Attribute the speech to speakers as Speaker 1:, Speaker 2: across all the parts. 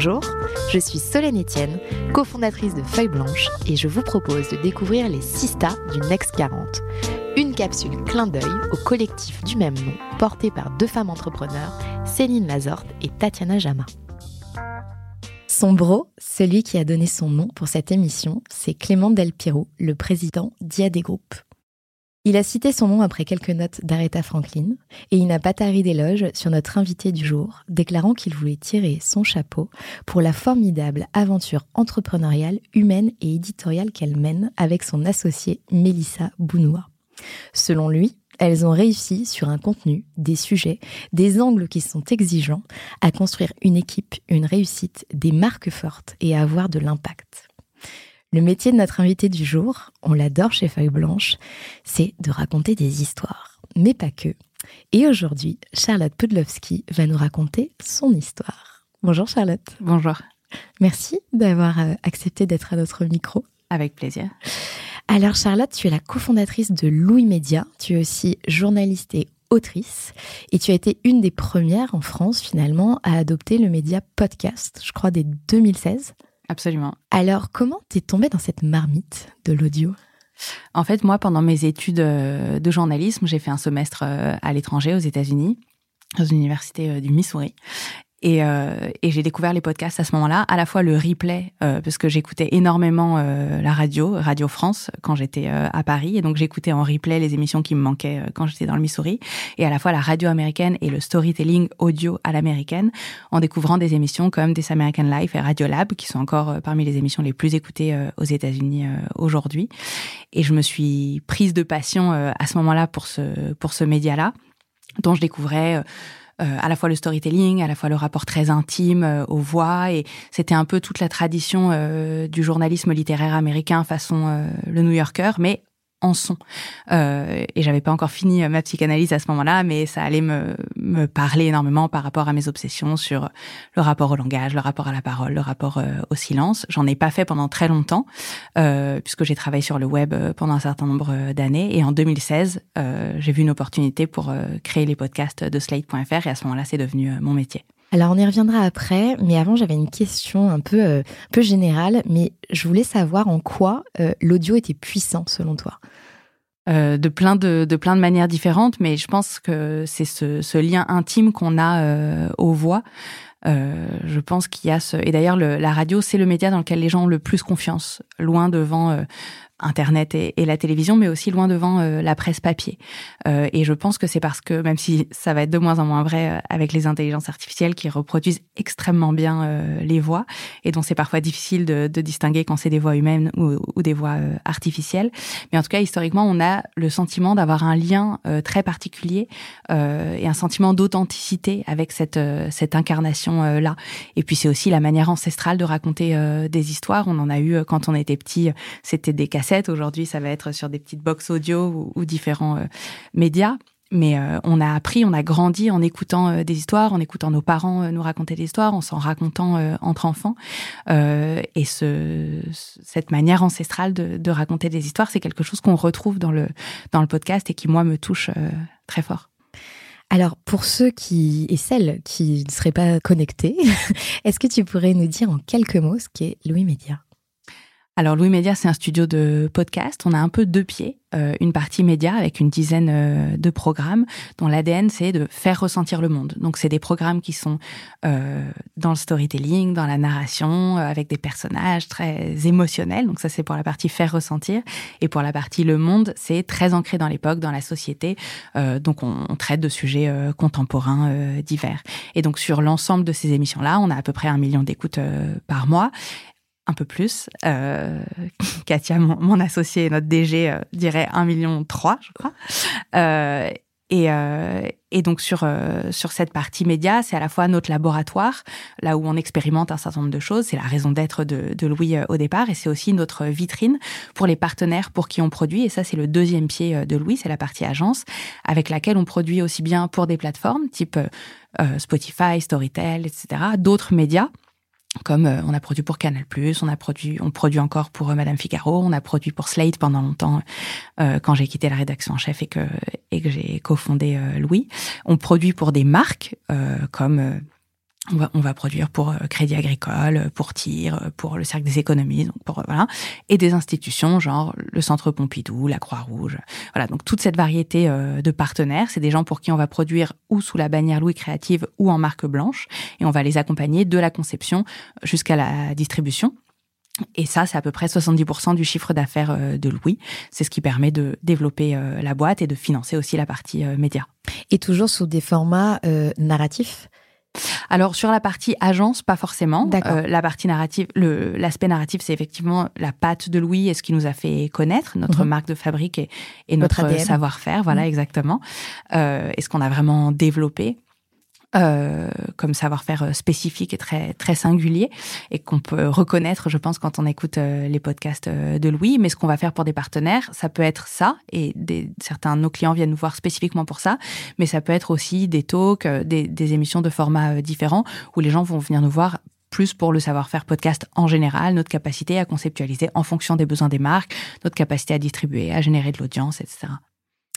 Speaker 1: Bonjour, je suis Solène Etienne, cofondatrice de Feuille Blanche et je vous propose de découvrir les Sista du Next 40. Une capsule clin d'œil au collectif du même nom, porté par deux femmes entrepreneurs, Céline Lazorte et Tatiana Jama. Son bro, celui qui a donné son nom pour cette émission, c'est Clément Del Piro, le président d'IAD Group. Il a cité son nom après quelques notes d'Aretha Franklin et il n'a pas tari d'éloge sur notre invité du jour, déclarant qu'il voulait tirer son chapeau pour la formidable aventure entrepreneuriale, humaine et éditoriale qu'elle mène avec son associée Mélissa Bounoua. Selon lui, elles ont réussi sur un contenu, des sujets, des angles qui sont exigeants, à construire une équipe, une réussite, des marques fortes et à avoir de l'impact. Le métier de notre invité du jour, on l'adore chez Feuille Blanche, c'est de raconter des histoires, mais pas que. Et aujourd'hui, Charlotte Pudlowski va nous raconter son histoire. Bonjour Charlotte.
Speaker 2: Bonjour.
Speaker 1: Merci d'avoir euh, accepté d'être à notre micro.
Speaker 2: Avec plaisir.
Speaker 1: Alors Charlotte, tu es la cofondatrice de Louis Média, tu es aussi journaliste et autrice et tu as été une des premières en France finalement à adopter le média podcast, je crois dès 2016.
Speaker 2: Absolument.
Speaker 1: Alors, comment t'es tombée dans cette marmite de l'audio?
Speaker 2: En fait, moi, pendant mes études euh, de journalisme, j'ai fait un semestre euh, à l'étranger, aux États-Unis, dans une université euh, du Missouri. Et, euh, et j'ai découvert les podcasts à ce moment-là, à la fois le replay, euh, parce que j'écoutais énormément euh, la radio, Radio France, quand j'étais euh, à Paris, et donc j'écoutais en replay les émissions qui me manquaient euh, quand j'étais dans le Missouri, et à la fois la radio américaine et le storytelling audio à l'américaine, en découvrant des émissions comme This American Life et Radio Lab, qui sont encore euh, parmi les émissions les plus écoutées aux États-Unis aujourd'hui. Et je me suis prise de passion à ce moment-là pour ce pour ce média-là, dont je découvrais à la fois le storytelling, à la fois le rapport très intime euh, aux voix, et c'était un peu toute la tradition euh, du journalisme littéraire américain façon le New Yorker, mais en son. Euh, et j'avais pas encore fini ma psychanalyse à ce moment-là, mais ça allait me, me parler énormément par rapport à mes obsessions sur le rapport au langage, le rapport à la parole, le rapport euh, au silence. J'en ai pas fait pendant très longtemps, euh, puisque j'ai travaillé sur le web euh, pendant un certain nombre d'années. Et en 2016, euh, j'ai vu une opportunité pour euh, créer les podcasts de Slate.fr, et à ce moment-là, c'est devenu mon métier.
Speaker 1: Alors on y reviendra après, mais avant j'avais une question un peu, euh, peu générale, mais je voulais savoir en quoi euh, l'audio était puissant selon toi?
Speaker 2: Euh, de plein de, de plein de manières différentes, mais je pense que c'est ce, ce lien intime qu'on a aux voix. Je pense qu'il y a ce et d'ailleurs le- la radio c'est le média dans lequel les gens ont le plus confiance, loin devant Internet et, la télévision, mais aussi loin devant euh, la presse papier. Euh, et je pense que c'est parce que, même si ça va être de moins en moins vrai euh, avec les intelligences artificielles qui reproduisent extrêmement bien euh, les voix, et dont c'est parfois difficile de, de distinguer quand c'est des voix humaines ou, des voix artificielles. Mais en tout cas, historiquement, on a le sentiment d'avoir un lien très particulier et un sentiment d'authenticité avec cette, cette incarnation-là. et puis, c'est aussi la manière ancestrale de raconter des histoires. On en a eu quand on était petit, c'était des cassettes. Aujourd'hui, ça va être sur des petites box audio ou, différents euh, médias. Mais euh, on a appris, on a grandi en écoutant euh, des histoires, en écoutant nos parents nous raconter des histoires, en s'en racontant entre enfants. Et ce, cette manière ancestrale de, raconter des histoires, c'est quelque chose qu'on retrouve dans le, podcast et qui, moi, me touche très fort.
Speaker 1: Alors pour ceux qui et celles qui ne seraient pas connectés, est-ce que tu pourrais nous dire en quelques mots ce qu'est Louis Média?
Speaker 2: Alors Louis Média, c'est un studio de podcast. On a un peu deux pieds. Euh, une partie média avec une dizaine euh, de programmes dont l'ADN c'est de faire ressentir le monde. Donc c'est des programmes qui sont euh, dans le storytelling, dans la narration, avec des personnages très émotionnels. Donc ça c'est pour la partie faire ressentir. Et pour la partie le monde, c'est très ancré dans l'époque, dans la société. donc on, on, traite de sujets contemporains divers. Et donc sur l'ensemble de ces émissions-là, on a à peu près un million d'écoutes par mois un peu plus. Euh, Katia, mon, mon, associé, notre DG, euh, dirait 1,3 million, je crois. Euh, et, euh, et, donc sur euh, sur cette partie média, c'est à la fois notre laboratoire, là où on expérimente un certain nombre de choses. C'est la raison d'être de, de, Louis au départ, et c'est aussi notre vitrine pour les partenaires pour qui on produit. Et ça, c'est le deuxième pied de Louis, c'est la partie agence, avec laquelle on produit aussi bien pour des plateformes type Spotify, Storytel, etc., d'autres médias comme euh, on a produit pour Canal+, on a produit, on produit encore pour euh, Madame Figaro, on a produit pour Slate pendant longtemps euh, quand j'ai quitté la rédaction en chef et que et que j'ai cofondé Louis. On produit pour des marques comme on va, on va, produire pour euh, Crédit Agricole, pour TIR, euh, pour le Cercle des économies, donc pour euh, voilà, et des institutions genre le Centre Pompidou, la Croix-Rouge, voilà. Donc toute cette variété de partenaires, c'est des gens pour qui on va produire ou sous la bannière Louis Créative ou en marque blanche, et on va les accompagner de la conception jusqu'à la distribution. Et ça, c'est à peu près 70% du chiffre d'affaires de Louis. C'est ce qui permet de développer la boîte et de financer aussi la partie média.
Speaker 1: Et toujours sous des formats narratifs
Speaker 2: alors sur la partie agence, pas forcément. Euh, la partie narrative, l'aspect narratif, c'est effectivement la patte de Louis et ce qui nous a fait connaître notre mhm. marque de fabrique et, notre savoir-faire. Voilà, mhm. exactement. Euh, et ce qu'on a vraiment développé. Euh, comme savoir-faire euh, spécifique et très très singulier et qu'on peut reconnaître, je pense, quand on écoute euh, les podcasts de Louis. Mais ce qu'on va faire pour des partenaires, ça peut être ça et des, certains nos clients viennent nous voir spécifiquement pour ça, mais ça peut être aussi des talks, des, des émissions de formats différents où les gens vont venir nous voir plus pour le savoir-faire podcast en général, notre capacité à conceptualiser en fonction des besoins des marques, notre capacité à distribuer, à générer de l'audience, etc.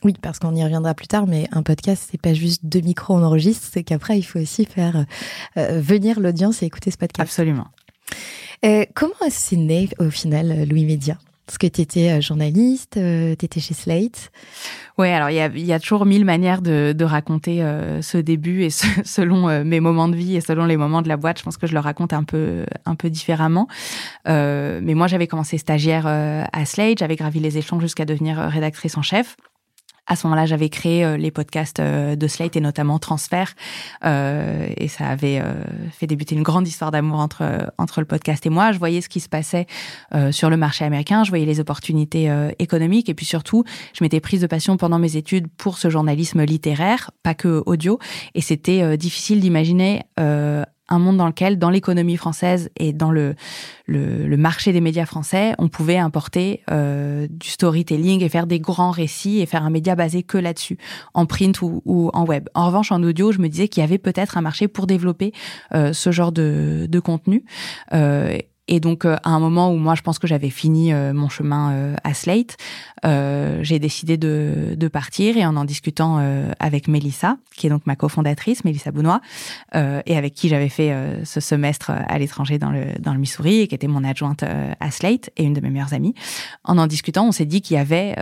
Speaker 1: Oui, parce qu'on y reviendra plus tard, mais un podcast, c'est pas juste deux micros, on enregistre, c'est qu'après, il faut aussi faire euh, venir l'audience et écouter ce podcast.
Speaker 2: Absolument.
Speaker 1: Euh, comment c'est né au final Louis Média? Parce que tu étais euh, journaliste, tu étais chez Slate.
Speaker 2: Oui, alors il y a, y a, toujours mille manières de, de raconter ce début et selon mes moments de vie et selon les moments de la boîte, je pense que je le raconte un peu, un peu différemment. mais moi, j'avais commencé stagiaire à Slate, j'avais gravi les échelons jusqu'à devenir rédactrice en chef. À ce moment-là, j'avais créé euh, les podcasts euh, de Slate et notamment Transfert, euh, et ça avait fait débuter une grande histoire d'amour entre entre le podcast et moi. Je voyais ce qui se passait sur le marché américain, je voyais les opportunités économiques, et puis surtout, je m'étais prise de passion pendant mes études pour ce journalisme littéraire, pas que audio, et c'était difficile d'imaginer un monde dans lequel, dans l'économie française et dans le, le, marché des médias français, on pouvait importer euh, du storytelling et faire des grands récits et faire un média basé que là-dessus, en print ou, en web. En revanche, en audio, je me disais qu'il y avait peut-être un marché pour développer euh, ce genre de, de contenu. Euh, et donc, euh, à un moment où moi, je pense que j'avais fini euh, mon chemin euh, à Slate, j'ai décidé de, partir et en en discutant avec Mélissa, qui est donc ma cofondatrice, Mélissa Bounois, et avec qui j'avais fait ce semestre à l'étranger dans le, Missouri et qui était mon adjointe à Slate et une de mes meilleures amies. En en discutant, on s'est dit qu'il y avait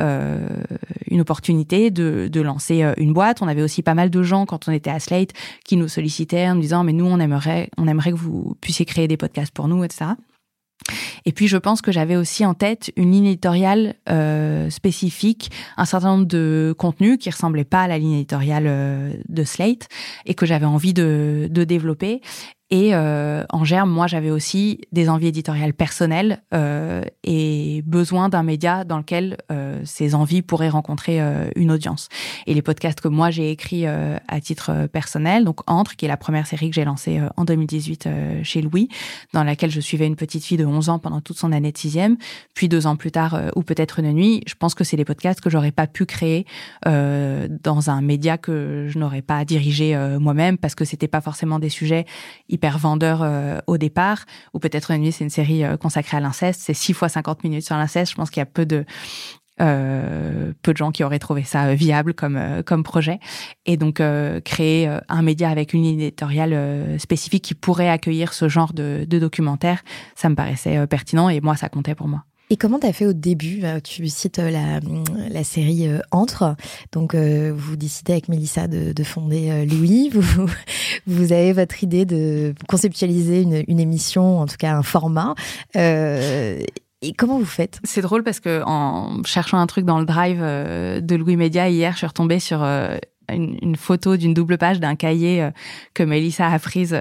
Speaker 2: une opportunité de, de lancer une boîte. On avait aussi pas mal de gens quand on était à Slate qui nous sollicitaient en nous disant mais nous on aimerait on aimerait que vous puissiez créer des podcasts pour nous, etc. Et puis je pense que j'avais aussi en tête une ligne éditoriale euh, spécifique, un certain nombre de contenus qui ressemblaient pas à la ligne éditoriale euh, de Slate et que j'avais envie de, de développer. Et euh, en germe, moi, j'avais aussi des envies éditoriales personnelles euh, et besoin d'un média dans lequel euh, ces envies pourraient rencontrer euh, une audience. Et les podcasts que moi j'ai écrits euh, à titre personnel, donc Entre, qui est la première série que j'ai lancée euh, en 2018 chez Louis, dans laquelle je suivais une petite fille de 11 ans pendant toute son année de sixième, puis deux ans plus tard, ou peut-être une nuit, je pense que c'est des podcasts que j'aurais pas pu créer dans un média que je n'aurais pas dirigé moi-même parce que c'était pas forcément des sujets vendeur euh, au départ, ou peut-être une nuit, c'est une série euh, consacrée à l'inceste, c'est 6 fois 50 minutes sur l'inceste. Je pense qu'il y a peu de euh, peu de gens qui auraient trouvé ça viable comme comme projet. Et donc créer un média avec une ligne éditoriale spécifique qui pourrait accueillir ce genre de, de documentaire ça me paraissait pertinent et moi ça comptait pour moi
Speaker 1: Et comment tu as fait au début Tu cites la, la série Entre. Donc, vous décidez avec Mélissa de, de fonder Louis. Vous, avez votre idée de conceptualiser une, émission, en tout cas un format. Et comment vous faites?
Speaker 2: C'est drôle parce que en cherchant un truc dans le drive euh, de Louis Média hier, je suis retombée sur euh, une, photo d'une double page d'un cahier euh, que Melissa a prise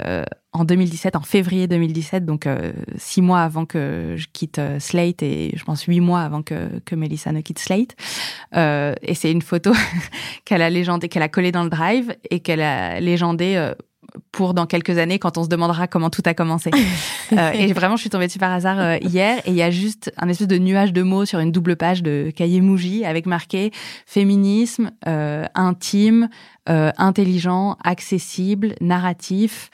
Speaker 2: en 2017, en février 2017, donc six mois avant que je quitte Slate et je pense huit mois avant que, que Melissa ne quitte Slate. et c'est une photo qu'elle a légendée, qu'elle a collée dans le drive et qu'elle a légendée pour dans quelques années quand on se demandera comment tout a commencé. euh, et vraiment, je suis tombée dessus par hasard euh, hier et il y a juste un espèce de nuage de mots sur une double page de cahier Mouji avec marqué féminisme, euh, intime, euh, intelligent, accessible, narratif,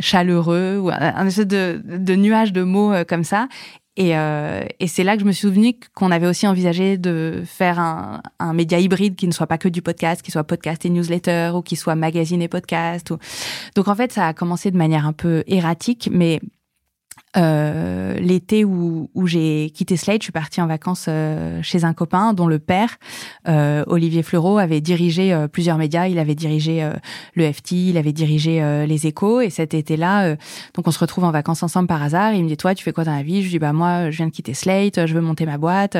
Speaker 2: chaleureux, ou un, un espèce de, de nuage de mots comme ça. Et, euh, c'est là que je me suis souvenu qu'on avait aussi envisagé de faire un, média hybride qui ne soit pas que du podcast, qui soit podcast et newsletter, ou qui soit magazine et podcast. Donc en fait, ça a commencé de manière un peu erratique, mais euh, l'été où, où j'ai quitté Slate, je suis partie en vacances euh, chez un copain dont le père, euh, Olivier Fleureau, avait dirigé euh, plusieurs médias. Il avait dirigé euh, le FT, il avait dirigé les Échos. Et cet été-là, donc on se retrouve en vacances ensemble par hasard. Il me dit toi, tu fais quoi dans la vie? Je lui dis bah moi, je viens de quitter Slate, je veux monter ma boîte.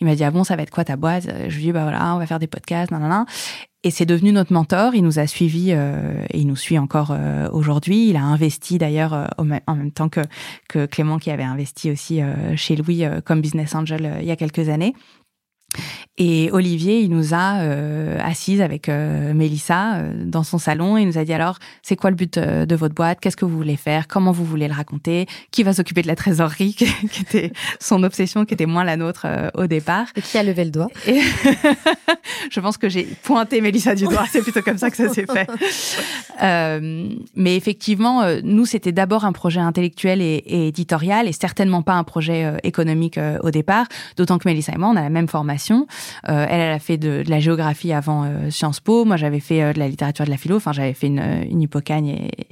Speaker 2: Il m'a dit ah bon, ça va être quoi ta boîte? Je lui dis bah voilà, on va faire des podcasts, nan et c'est devenu notre mentor. Il nous a suivis euh, et il nous suit encore euh, aujourd'hui. Il a investi d'ailleurs euh, en même temps que, que Clément qui avait investi aussi chez Louis comme business angel il y a quelques années. Et Olivier, il nous a euh, assises avec euh, Mélissa euh, dans son salon et il nous a dit alors, c'est quoi le but euh, de votre boîte? Qu'est-ce que vous voulez faire? Comment vous voulez le raconter? Qui va s'occuper de la trésorerie? Qui était son obsession, qui était moins la nôtre au départ.
Speaker 1: Et qui a levé le doigt?
Speaker 2: Et Je pense que j'ai pointé Mélissa du doigt. C'est plutôt comme ça que ça s'est fait. mais effectivement, nous, c'était d'abord un projet intellectuel et, et, éditorial et certainement pas un projet économique au départ. D'autant que Mélissa et moi, on a la même formation. Euh, elle, elle a fait de, la géographie avant euh, Sciences Po. Moi, j'avais fait euh, de la littérature de la philo. Enfin, j'avais fait une, une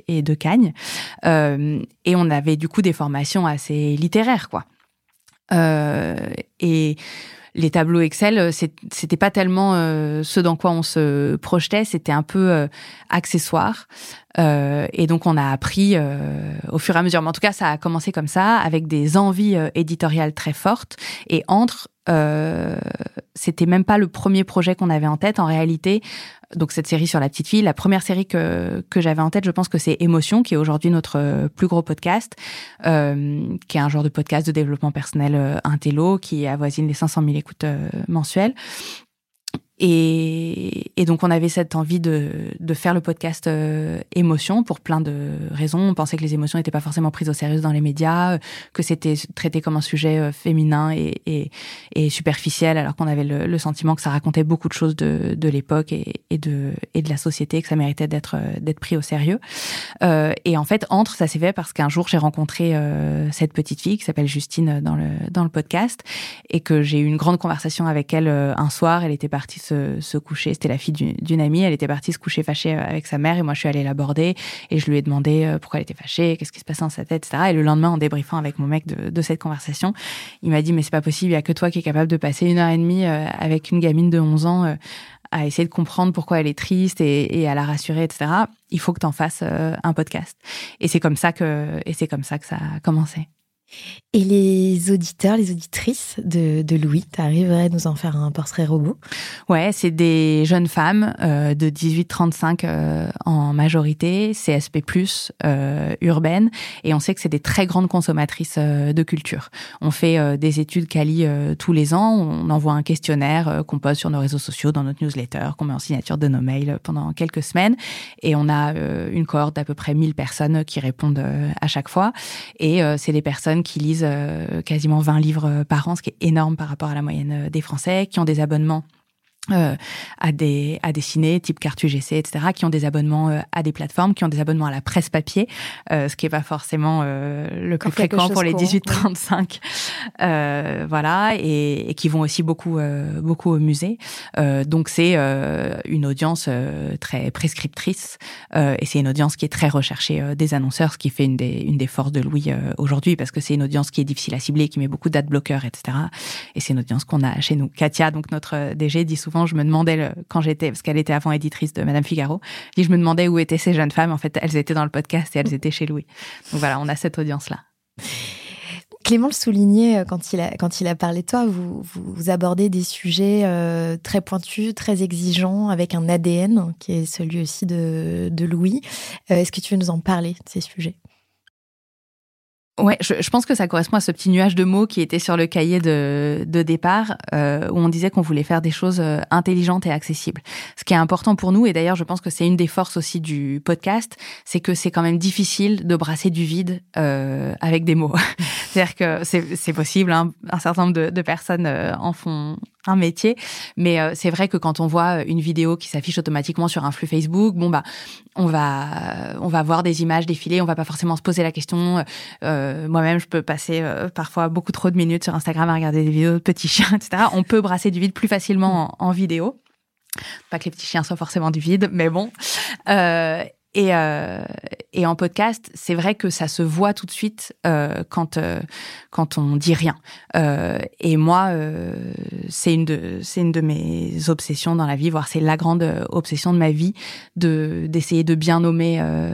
Speaker 2: et, deux cagnes. et on avait du coup des formations assez littéraires, quoi. et les tableaux Excel, c'était pas tellement ce dans quoi on se projetait, c'était un peu accessoire. et donc on a appris au fur et à mesure. Mais en tout cas, ça a commencé comme ça, avec des envies éditoriales très fortes. Et entre euh, c'était même pas le premier projet qu'on avait en tête. En réalité, donc cette série sur la petite fille, la première série que, que j'avais en tête, je pense que c'est Émotion, qui est aujourd'hui notre plus gros podcast, euh, qui est un genre de podcast de développement personnel euh, intello, qui avoisine les 500 000 écoutes euh, mensuelles. Et, et, donc on avait cette envie de, de faire le podcast euh, émotion pour plein de raisons. On pensait que les émotions n'étaient pas forcément prises au sérieux dans les médias, que c'était traité comme un sujet euh, féminin et, et, et, superficiel, alors qu'on avait le, le, sentiment que ça racontait beaucoup de choses de, de l'époque et, de, et de la société, que ça méritait d'être euh, d'être pris au sérieux. Euh, et en fait, entre ça s'est fait parce qu'un jour j'ai rencontré euh, cette petite fille qui s'appelle Justine dans le dans le podcast et que j'ai eu une grande conversation avec elle un soir. Elle était partie se, coucher. C'était la fille d'une amie. Elle était partie se coucher fâchée euh, avec sa mère et moi je suis allée l'aborder et je lui ai demandé euh, pourquoi elle était fâchée, qu'est-ce qui se passait dans sa tête, etc. Et le lendemain, en débriefant avec mon mec de, cette conversation, il m'a dit mais c'est pas possible, il y a que toi qui est capable de passer une heure et demie euh, avec une gamine de 11 ans à essayer de comprendre pourquoi elle est triste et, à la rassurer, etc. Il faut que tu en fasses un podcast. Et c'est comme ça que et c'est comme ça que ça a commencé.
Speaker 1: Et les auditeurs, les auditrices de, Louis, tu arriverais à nous en faire un portrait robot?
Speaker 2: Ouais, c'est des jeunes femmes euh, de 18-35 euh, en majorité, CSP+, euh, urbaines, et on sait que c'est des très grandes consommatrices euh, de culture. On fait euh, des études Cali euh, tous les ans, on envoie un questionnaire qu'on pose sur nos réseaux sociaux, dans notre newsletter, qu'on met en signature de nos mails pendant quelques semaines, et on a une cohorte d'à peu près 1000 personnes qui répondent à chaque fois, et c'est des personnes qui lisent euh, quasiment 20 livres par an, ce qui est énorme par rapport à la moyenne euh, des Français, qui ont des abonnements euh, à des à des ciné type Cartu GC etc qui ont des abonnements euh, à des plateformes qui ont des abonnements à la presse papier euh, ce qui est pas forcément euh, le plus fréquent pour les 18-35 euh, voilà et, et, qui vont aussi beaucoup beaucoup au musée. Donc c'est une audience très prescriptrice et c'est une audience qui est très recherchée des annonceurs ce qui fait une des une des forces de Louis aujourd'hui parce que c'est une audience qui est difficile à cibler qui met beaucoup d'adblockers etc et c'est une audience qu'on a chez nous. Katia donc notre DG dit souvent je me demandais quand j'étais, parce qu'elle était avant éditrice de Madame Figaro, je me demandais où étaient ces jeunes femmes. En fait, elles étaient dans le podcast et elles étaient chez Louis. Donc voilà, on a cette audience-là.
Speaker 1: Clément le soulignait euh, quand il a, quand il a parlé de toi, vous, vous, abordez des sujets euh, très pointus, très exigeants, avec un ADN qui est celui aussi de, de Louis. Euh, est-ce que tu veux nous en parler de ces sujets?
Speaker 2: Ouais, je, je, pense que ça correspond à ce petit nuage de mots qui était sur le cahier de, de départ, euh, où on disait qu'on voulait faire des choses euh, intelligentes et accessibles. Ce qui est important pour nous, et d'ailleurs je pense que c'est une des forces aussi du podcast, c'est que c'est quand même difficile de brasser du vide euh, avec des mots. C'est-à-dire que c'est possible, hein, un certain nombre de, de personnes euh, en font un métier, mais euh, c'est vrai que quand on voit une vidéo qui s'affiche automatiquement sur un flux Facebook, bon bah on va on va voir des images défiler, on va pas forcément se poser la question. Euh, Moi-même, je peux passer euh, parfois beaucoup trop de minutes sur Instagram à regarder des vidéos de petits chiens, etc. On peut brasser du vide plus facilement en, en vidéo. Pas que les petits chiens soient forcément du vide, mais bon. Euh, et, euh, et en podcast, c'est vrai que ça se voit tout de suite euh, quand euh, quand on dit rien. Euh, et moi, euh, c'est une de c'est une de mes obsessions dans la vie, voire c'est la grande obsession de ma vie, de d'essayer de bien nommer euh,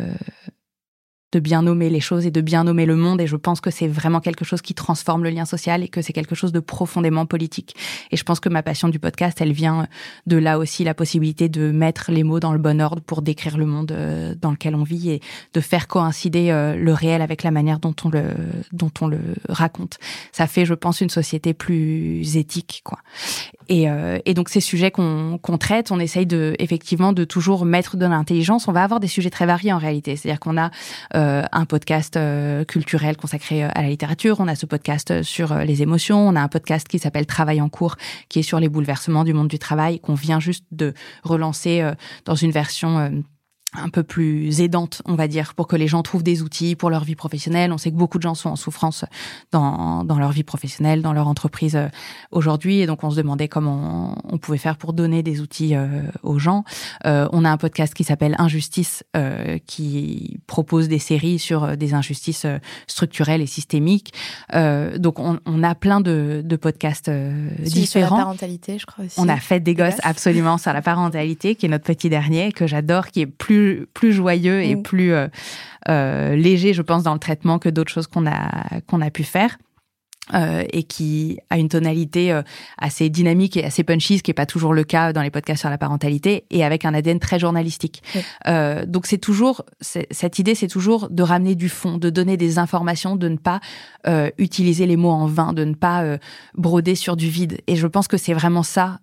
Speaker 2: de bien nommer les choses et de bien nommer le monde. Et je pense que c'est vraiment quelque chose qui transforme le lien social et que c'est quelque chose de profondément politique. Et je pense que ma passion du podcast, elle vient de là aussi la possibilité de mettre les mots dans le bon ordre pour décrire le monde euh, dans lequel on vit et de faire coïncider euh, le réel avec la manière dont on le, dont on le raconte. Ça fait, je pense, une société plus éthique, quoi. Et, euh, et donc ces sujets qu'on qu'on traite, on essaye de effectivement de toujours mettre de l'intelligence. On va avoir des sujets très variés en réalité. C'est-à-dire qu'on a un podcast euh, culturel consacré euh, à la littérature, on a ce podcast sur les émotions, on a un podcast qui s'appelle Travail en cours, qui est sur les bouleversements du monde du travail, qu'on vient juste de relancer dans une version un peu plus aidante, on va dire, pour que les gens trouvent des outils pour leur vie professionnelle. On sait que beaucoup de gens sont en souffrance dans, dans leur vie professionnelle, dans leur entreprise euh, aujourd'hui, et donc on se demandait comment on, pouvait faire pour donner des outils euh, aux gens. Euh, on a un podcast qui s'appelle Injustice, euh, qui propose des séries sur des injustices structurelles et systémiques. donc on, on, a plein de, de podcasts différents. Sur la
Speaker 1: parentalité, je crois aussi.
Speaker 2: On a fait des gosses absolument sur la parentalité, qui est notre petit dernier, que j'adore, qui est plus plus joyeux et mm. plus euh, euh, léger, je pense, dans le traitement que d'autres choses qu'on a qu'on a pu faire. Euh, et qui a une tonalité euh, assez dynamique et assez punchy, ce qui est pas toujours le cas dans les podcasts sur la parentalité, et avec un ADN très journalistique. Euh, donc c'est toujours cette idée, c'est toujours de ramener du fond, de donner des informations, de ne pas utiliser les mots en vain, de ne pas broder sur du vide. Et je pense que c'est vraiment ça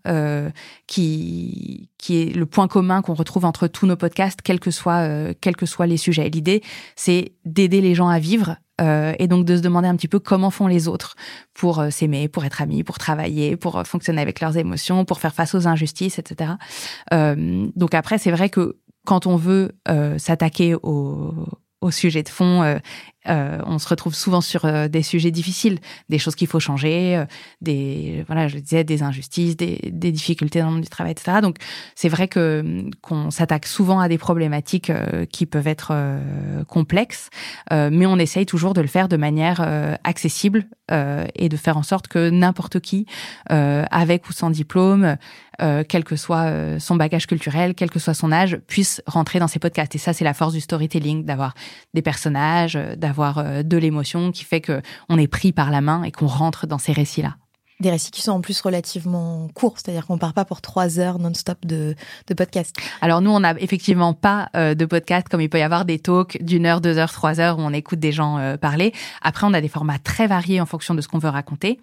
Speaker 2: qui qui est le point commun qu'on retrouve entre tous nos podcasts, quels que soient quels que soient les sujets. L'idée, c'est d'aider les gens à vivre euh, et donc de se demander un petit peu comment font les autres pour euh, s'aimer, pour être amis, pour travailler, pour euh, fonctionner avec leurs émotions, pour faire face aux injustices, etc. donc après, c'est vrai que quand on veut s'attaquer au, au sujet de fond euh, on se retrouve souvent sur euh, des sujets difficiles, des choses qu'il faut changer, euh, des voilà, je disais des injustices, des, difficultés dans le monde du travail, etc. Donc c'est vrai que qu'on s'attaque souvent à des problématiques qui peuvent être complexes, mais on essaye toujours de le faire de manière accessible et de faire en sorte que n'importe qui, avec ou sans diplôme, quel que soit son bagage culturel, quel que soit son âge, puisse rentrer dans ces podcasts. Et ça, c'est la force du storytelling, d'avoir des personnages, d'avoir avoir euh, de l'émotion qui fait que on est pris par la main et qu'on rentre dans ces récits-là.
Speaker 1: Des récits qui sont en plus relativement courts, c'est-à-dire qu'on part pas pour trois heures non-stop de, de podcast.
Speaker 2: Alors nous, on n'a effectivement pas euh, de podcast comme il peut y avoir des talks d'une heure, deux heures, trois heures où on écoute des gens euh, parler. Après, on a des formats très variés en fonction de ce qu'on veut raconter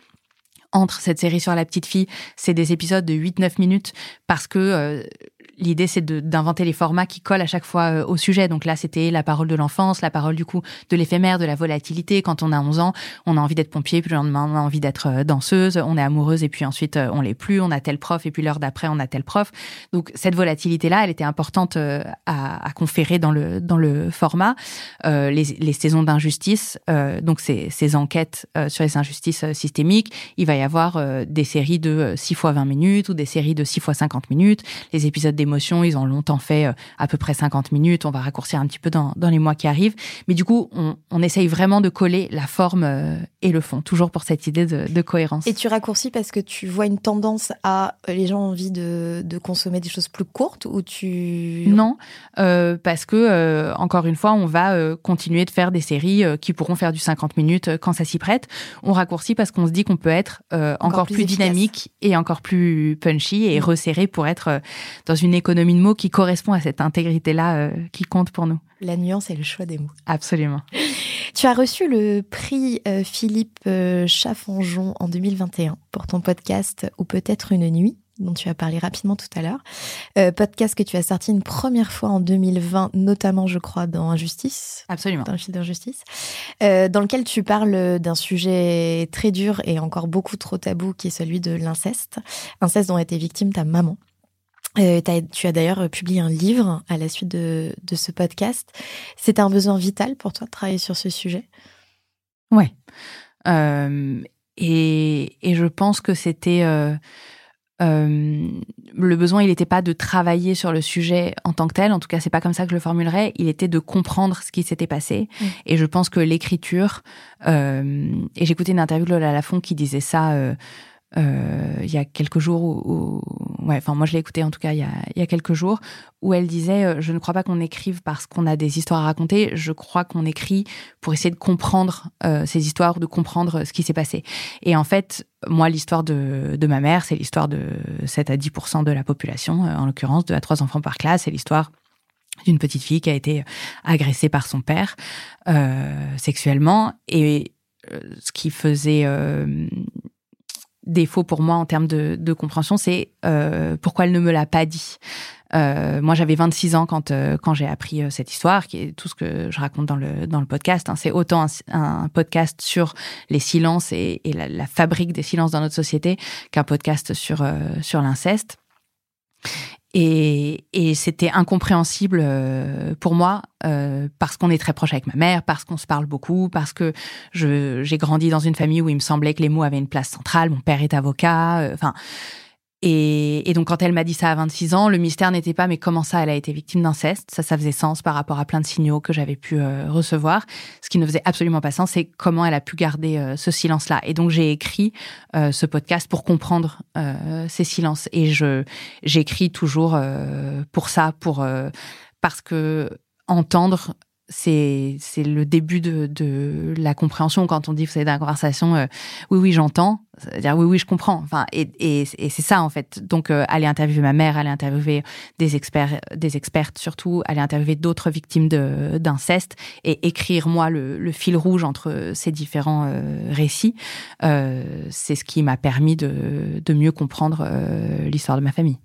Speaker 2: entre cette série sur la petite fille, c'est des épisodes de 8-9 minutes parce que l'idée c'est d'inventer les formats qui collent à chaque fois euh, au sujet. Donc là, c'était la parole de l'enfance, la parole du coup de l'éphémère, de la volatilité. Quand on a 11 ans, on a envie d'être pompier, puis le lendemain, on a envie d'être euh, danseuse, on est amoureuse, et puis ensuite, euh, on l'est plus, on a tel prof, et puis l'heure d'après, on a tel prof. Donc cette volatilité-là, elle était importante à, conférer dans le, dans le format. Les, les, saisons d'injustice, donc ces, enquêtes sur les injustices systémiques, il va y avoir des séries de 6 fois 20 minutes ou des séries de 6 fois 50 minutes. Les épisodes ils ont longtemps fait euh, à peu près 50 minutes. On va raccourcir un petit peu dans, dans les mois qui arrivent. Mais du coup, on, on, essaye vraiment de coller la forme euh, et le fond, toujours pour cette idée de, de, cohérence.
Speaker 1: Et tu raccourcis parce que tu vois une tendance à euh, les gens ont envie de, de consommer des choses plus courtes ou tu
Speaker 2: non parce que encore une fois on va continuer de faire des séries qui pourront faire du 50 minutes quand ça s'y prête on raccourcit parce qu'on se dit qu'on peut être encore, encore, plus, plus dynamique et encore plus punchy et mmh. resserré pour être dans une économie de mots qui correspond à cette intégrité là qui compte pour nous
Speaker 1: la nuance et le choix des mots
Speaker 2: absolument
Speaker 1: tu as reçu le prix Philippe Chaffanjon en 2021 pour ton podcast ou peut-être une nuit dont tu as parlé rapidement tout à l'heure. Euh, podcast que tu as sorti une première fois en 2020, notamment, je crois, dans Injustice.
Speaker 2: Absolument.
Speaker 1: Dans le fil d'injustice. Euh, dans lequel tu parles d'un sujet très dur et encore beaucoup trop tabou, qui est celui de l'inceste. Inceste dont a été victime ta maman. Euh, as, tu as d'ailleurs publié un livre à la suite de, de ce podcast. C'était un besoin vital pour toi de travailler sur ce sujet?
Speaker 2: Ouais. Euh, et, et, je pense que c'était euh, euh, le besoin, il n'était pas de travailler sur le sujet en tant que tel. En tout cas, c'est pas comme ça que je le formulerais. Il était de comprendre ce qui s'était passé. Mmh. Et je pense que l'écriture. Euh, et j'écoutais une interview de Lola Lafont qui disait ça. Euh, euh, il y a quelques jours où, ouais, enfin moi je l'ai écouté en tout cas il y a, il y a quelques jours où elle disait euh, je ne crois pas qu'on écrive parce qu'on a des histoires à raconter, je crois qu'on écrit pour essayer de comprendre euh, ces histoires, de comprendre ce qui s'est passé. Et en fait, moi l'histoire de, de ma mère, c'est l'histoire de 7 à 10% de la population, euh, en l'occurrence deux à trois enfants par classe, c'est l'histoire d'une petite fille qui a été agressée par son père euh, sexuellement. Et ce qui faisait défaut pour moi en termes de, compréhension, c'est euh, pourquoi elle ne me l'a pas dit. Euh, moi, j'avais 26 ans quand euh, quand j'ai appris cette histoire, qui est tout ce que je raconte dans le dans le podcast. Hein. C'est autant un, podcast sur les silences et, la, la, fabrique des silences dans notre société qu'un podcast sur sur l'inceste. Et, et c'était incompréhensible euh, pour moi euh, parce qu'on est très proche avec ma mère, parce qu'on se parle beaucoup, parce que j'ai grandi dans une famille où il me semblait que les mots avaient une place centrale. Mon père est avocat. Euh, enfin, et, et, donc, quand elle m'a dit ça à 26 ans, le mystère n'était pas mais comment ça, elle a été victime d'inceste? Ça, ça faisait sens par rapport à plein de signaux que j'avais pu euh, recevoir. Ce qui ne faisait absolument pas sens, c'est comment elle a pu garder euh, ce silence-là. Et donc, j'ai écrit euh, ce podcast pour comprendre euh, ces silences. Et je j'écris toujours euh, pour ça, pour parce que entendre c'est c'est le début de, de la compréhension quand on dit vous savez dans conversation euh, oui oui j'entends. C'est-à-dire oui oui je comprends. Enfin et, et, et c'est ça en fait. Donc euh, aller interviewer ma mère aller interviewer des experts des expertes surtout aller interviewer d'autres victimes d'inceste et écrire moi le, le, fil rouge entre ces différents euh, récits euh, c'est ce qui m'a permis de de mieux comprendre euh, l'histoire de ma famille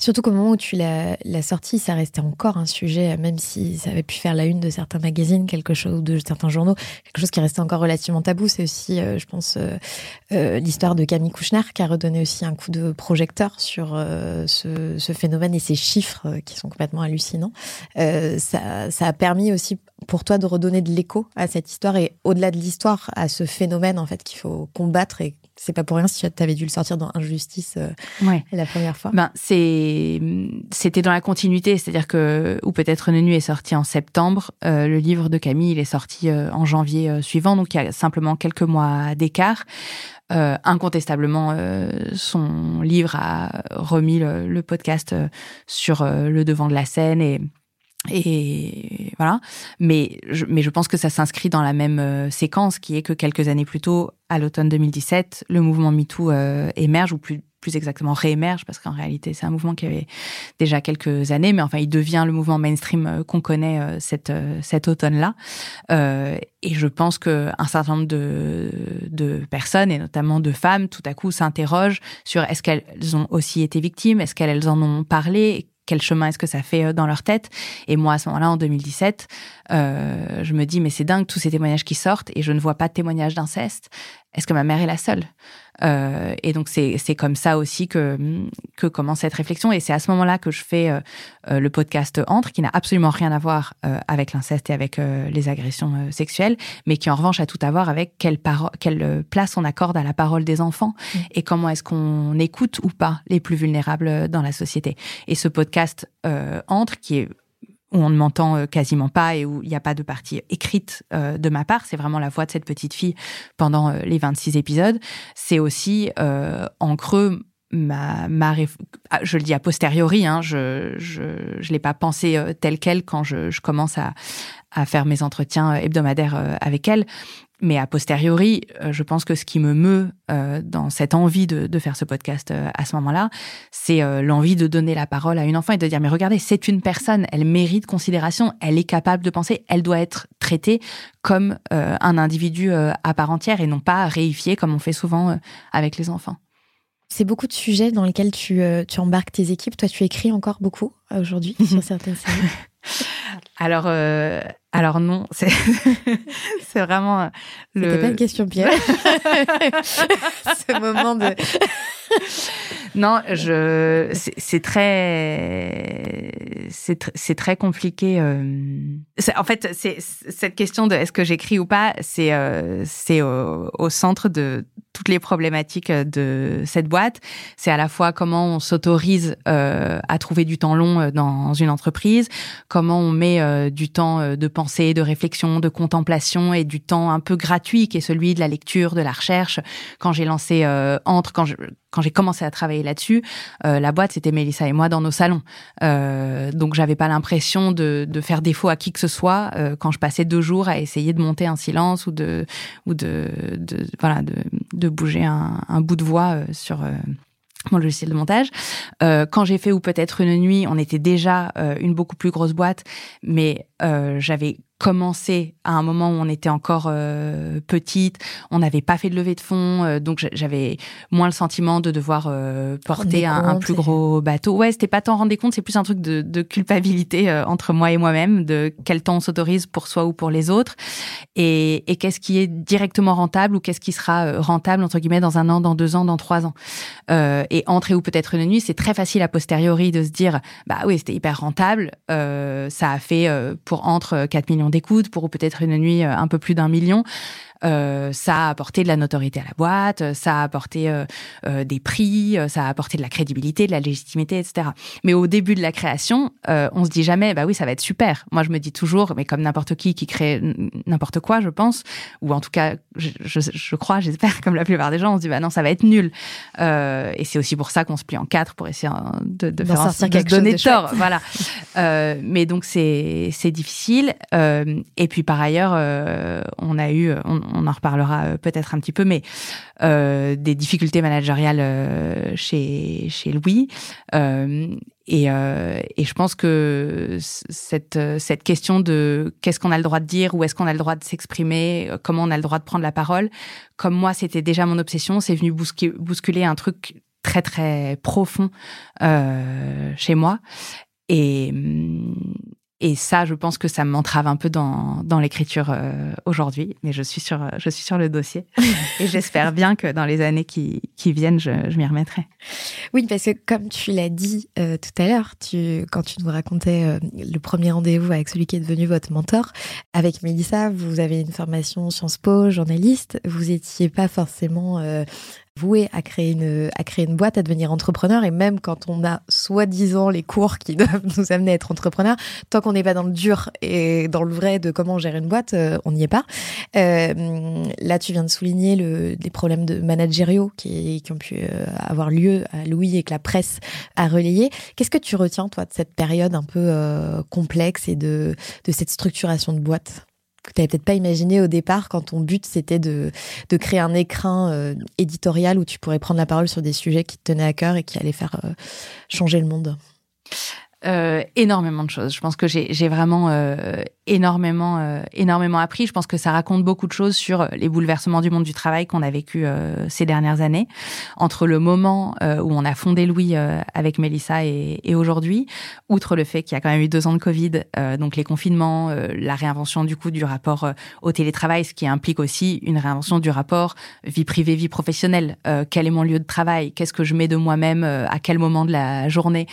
Speaker 1: Surtout qu'au moment où tu l'as sorti, ça restait encore un sujet, même si ça avait pu faire la une de certains magazines, quelque chose de certains journaux, quelque chose qui restait encore relativement tabou. C'est aussi, euh, je pense, euh, euh, l'histoire de Camille Kouchner qui a redonné aussi un coup de projecteur sur euh, ce, ce, phénomène et ces chiffres euh, qui sont complètement hallucinants. Euh, ça, a permis aussi pour toi de redonner de l'écho à cette histoire et au-delà de l'histoire, à ce phénomène en fait qu'il faut combattre c'est pas pour rien si tu avais dû le sortir dans Injustice euh,
Speaker 2: ouais.
Speaker 1: la première fois.
Speaker 2: Ben c'est c'était dans la continuité, c'est-à-dire que ou peut-être une nuit est sorti en septembre, euh, le livre de Camille il est sorti euh, en janvier suivant, donc il y a simplement quelques mois d'écart. Incontestablement, son livre a remis le, le podcast sur le devant de la scène et et voilà. Mais je, mais je pense que ça s'inscrit dans la même euh, séquence qui est que quelques années plus tôt, à l'automne 2017, le mouvement MeToo euh, émerge, ou plus, plus exactement réémerge, parce qu'en réalité, c'est un mouvement qui avait déjà quelques années, mais enfin, il devient le mouvement mainstream euh, qu'on connaît euh, cette, cet automne-là. Et je pense qu'un certain nombre de, de personnes, et notamment de femmes, tout à coup s'interrogent sur est-ce qu'elles ont aussi été victimes, est-ce qu'elles en ont parlé, quel chemin est-ce que ça fait dans leur tête. Et moi, à ce moment-là, en 2017, je me dis, mais c'est dingue tous ces témoignages qui sortent et je ne vois pas de témoignages d'inceste. Est-ce que ma mère est la seule? Euh, et donc c'est comme ça aussi que que commence cette réflexion. Et c'est à ce moment-là que je fais euh, euh, le podcast Entre, qui n'a absolument rien à voir avec l'inceste et avec les agressions sexuelles, mais qui en revanche a tout à voir avec quelle, quelle place on accorde à la parole des enfants mmh. et comment est-ce qu'on écoute ou pas les plus vulnérables dans la société. Et ce podcast Entre, qui est où on ne m'entend euh, quasiment pas et où il n'y a pas de partie écrite euh, de ma part. C'est vraiment la voix de cette petite fille pendant euh, les 26 épisodes. C'est aussi en creux ma, ma ah, je le dis a posteriori, hein, je je, je l'ai pas pensé tel quel quand je, je commence à, à faire mes entretiens hebdomadaires avec elle. Mais a posteriori, euh, je pense que ce qui me meut euh, dans cette envie de, faire ce podcast euh, à ce moment-là, c'est l'envie de donner la parole à une enfant et de dire mais regardez, c'est une personne, elle mérite considération, elle est capable de penser, elle doit être traitée comme un individu à part entière et non pas réifiée comme on fait souvent avec les enfants.
Speaker 1: C'est beaucoup de sujets dans lesquels tu, tu embarques tes équipes. Toi, tu écris encore beaucoup aujourd'hui sur certaines séries.
Speaker 2: Alors, euh, alors non, c'est vraiment euh,
Speaker 1: le. C'était pas une question piège. Ce moment de.
Speaker 2: non, je c'est très c'est très compliqué. Euh... En fait, c'est cette question de est-ce que j'écris ou pas, c'est euh, c'est au, au, centre de toutes les problématiques de cette boîte. C'est à la fois comment on s'autorise euh, à trouver du temps long euh, dans une entreprise, comment on met euh, du temps euh, de pensée, de réflexion, de contemplation et du temps un peu gratuit qui est celui de la lecture, de la recherche. Quand j'ai lancé Entre, quand quand j'ai commencé à travailler là-dessus, euh, la boîte c'était Mélissa et moi dans nos salons. Euh, donc j'avais pas l'impression de, faire défaut à qui que ce soit euh, quand je passais deux jours à essayer de monter un silence ou de ou de, voilà de bouger un, bout de voix euh, sur euh, mon logiciel de montage. Euh, quand j'ai fait ou peut-être une nuit, on était déjà une beaucoup plus grosse boîte, mais j'avais commencé à un moment où on était encore euh, petite, on n'avait pas fait de levée de fonds, euh, donc j'avais moins le sentiment de devoir euh, porter un, plus gros bateau. Ouais, c'était pas tant rendre compte, c'est plus un truc de, de culpabilité entre moi et moi-même, de quel temps on s'autorise pour soi ou pour les autres, et, et qu'est-ce qui est directement rentable ou qu'est-ce qui sera rentable entre guillemets dans un an, dans deux ans, dans trois ans. et entrer ou peut-être une nuit, c'est très facile a posteriori de se dire, bah oui, c'était hyper rentable, ça a fait pour entre 4 millions d'écoute, pour peut-être une nuit euh, un peu plus d'un million. Euh, ça a apporté de la notoriété à la boîte, euh, ça a apporté euh, euh, des prix, ça a apporté de la crédibilité, de la légitimité, etc. Mais au début de la création, on se dit jamais, bah oui, ça va être super. Moi, je me dis toujours, mais comme n'importe qui qui crée n'importe quoi, je pense, ou en tout cas, je, je, je crois, j'espère, comme la plupart des gens, on se dit, bah non, ça va être nul. et c'est aussi pour ça qu'on se plie en quatre pour essayer de, de faire
Speaker 1: sortir quelque donner chose de tort.
Speaker 2: Voilà. mais donc c'est c'est difficile. et puis par ailleurs, on a eu, on, on en reparlera euh, peut-être un petit peu, mais euh, des difficultés managériales euh, chez, chez Louis. Et, et, je pense que cette, cette question de qu'est-ce qu'on a le droit de dire, où est-ce qu'on a le droit de s'exprimer, comment on a le droit de prendre la parole, comme moi c'était déjà mon obsession, c'est venu bousculer, bousculer, un truc très très profond euh, chez moi. Et, et ça, je pense que ça m'entrave un peu dans, dans l'écriture euh, aujourd'hui, mais je suis sur je suis sur le dossier. Et j'espère bien que dans les années qui, qui viennent, je, je m'y remettrai.
Speaker 1: Oui, parce que comme tu l'as dit euh, tout à l'heure, tu quand tu nous racontais euh, le premier rendez-vous avec celui qui est devenu votre mentor, avec Mélissa, vous avez une formation Sciences Po, journaliste, vous étiez pas forcément voué à créer une à créer une boîte, à devenir entrepreneur. Et même quand on a soi-disant les cours qui doivent nous amener à être entrepreneur, tant qu'on n'est pas dans le dur et dans le vrai de comment gérer une boîte, euh, on n'y est pas. Euh, là, tu viens de souligner le, les problèmes de managériaux qui, qui ont pu euh, avoir lieu à Louis et que la presse a relayé. Qu'est-ce que tu retiens toi de cette période un peu complexe et de de cette structuration de boîte? Que tu n'avais peut-être pas imaginé au départ quand ton but c'était de, créer un écrin euh, éditorial où tu pourrais prendre la parole sur des sujets qui te tenaient à cœur et qui allaient faire euh, changer le monde
Speaker 2: euh, énormément de choses. Je pense que j'ai vraiment euh, énormément, euh, énormément appris. Je pense que ça raconte beaucoup de choses sur les bouleversements du monde du travail qu'on a vécu ces dernières années, entre le moment où on a fondé Louis avec Mélissa et, et aujourd'hui, outre le fait qu'il y a quand même eu deux ans de Covid, donc les confinements, la réinvention du coup du rapport au télétravail, ce qui implique aussi une réinvention du rapport vie privée, vie professionnelle. quel est mon lieu de travail? Qu'est-ce que je mets de moi-même À quel moment de la journée?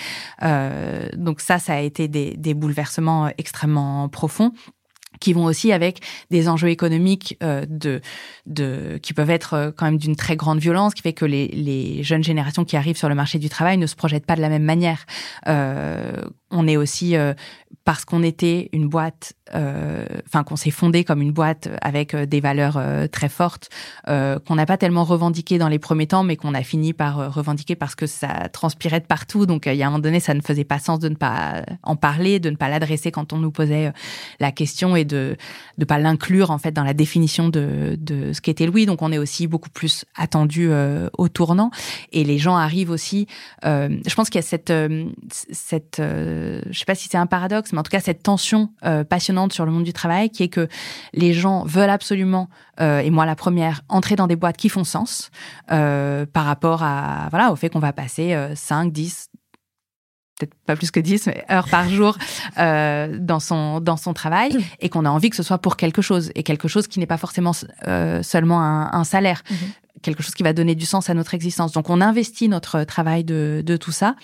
Speaker 2: Donc ça, ça a été des, des bouleversements euh, extrêmement profonds qui vont aussi avec des enjeux économiques euh, de, de, qui peuvent être euh, quand même d'une très grande violence, qui fait que les, les, jeunes générations qui arrivent sur le marché du travail ne se projettent pas de la même manière. Euh, on est aussi euh, parce qu'on était une boîte, euh, enfin qu'on s'est fondé comme une boîte avec euh, des valeurs très fortes, qu'on n'a pas tellement revendiqué dans les premiers temps, mais qu'on a fini par revendiquer parce que ça transpirait de partout. Donc il y a un moment donné, ça ne faisait pas sens de ne pas en parler, de ne pas l'adresser quand on nous posait la question et de ne pas l'inclure en fait dans la définition de, de ce qu'était Louis. Donc on est aussi beaucoup plus attendu au tournant et les gens arrivent aussi. je pense qu'il y a cette cette euh, je sais pas si c'est un paradoxe, mais en tout cas cette tension euh, passionnante sur le monde du travail, qui est que les gens veulent absolument, euh, et moi la première, entrer dans des boîtes qui font sens par rapport à voilà au fait qu'on va passer 5, 10, peut-être pas plus que 10 heures par jour dans son dans son travail et qu'on a envie que ce soit pour quelque chose et quelque chose qui n'est pas forcément seulement un, salaire. Mm-hmm quelque chose qui va donner du sens à notre existence. Donc on investit notre travail de, de tout ça.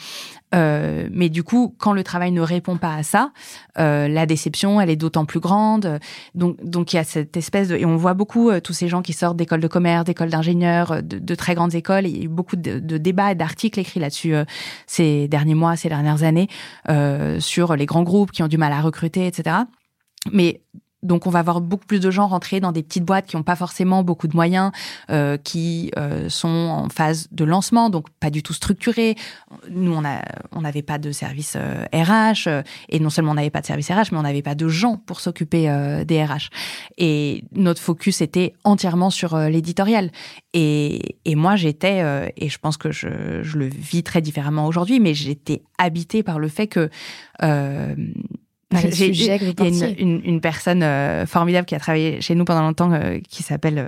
Speaker 2: Euh, mais du coup, quand le travail ne répond pas à ça, euh, la déception, elle est d'autant plus grande. Donc, donc il y a cette espèce de... Et on voit beaucoup euh, tous ces gens qui sortent d'écoles de commerce, d'écoles d'ingénieurs, euh, de, très grandes écoles. Il y a eu beaucoup de, de débats et d'articles écrits là-dessus euh, ces derniers mois, ces dernières années, sur les grands groupes qui ont du mal à recruter, etc. Mais donc on va voir beaucoup plus de gens rentrer dans des petites boîtes qui n'ont pas forcément beaucoup de moyens, euh, qui euh, sont en phase de lancement, donc pas du tout structurés. Nous, on on n'avait pas de service RH, euh, et non seulement on n'avait pas de service RH, mais on n'avait pas de gens pour s'occuper des RH. Et notre focus était entièrement sur l'éditorial. Et, et moi, j'étais, et je pense que je, je, le vis très différemment aujourd'hui, mais j'étais habitée par le fait que
Speaker 1: j'ai il y a
Speaker 2: une, une, personne euh, formidable qui a travaillé chez nous pendant longtemps euh, qui s'appelle euh,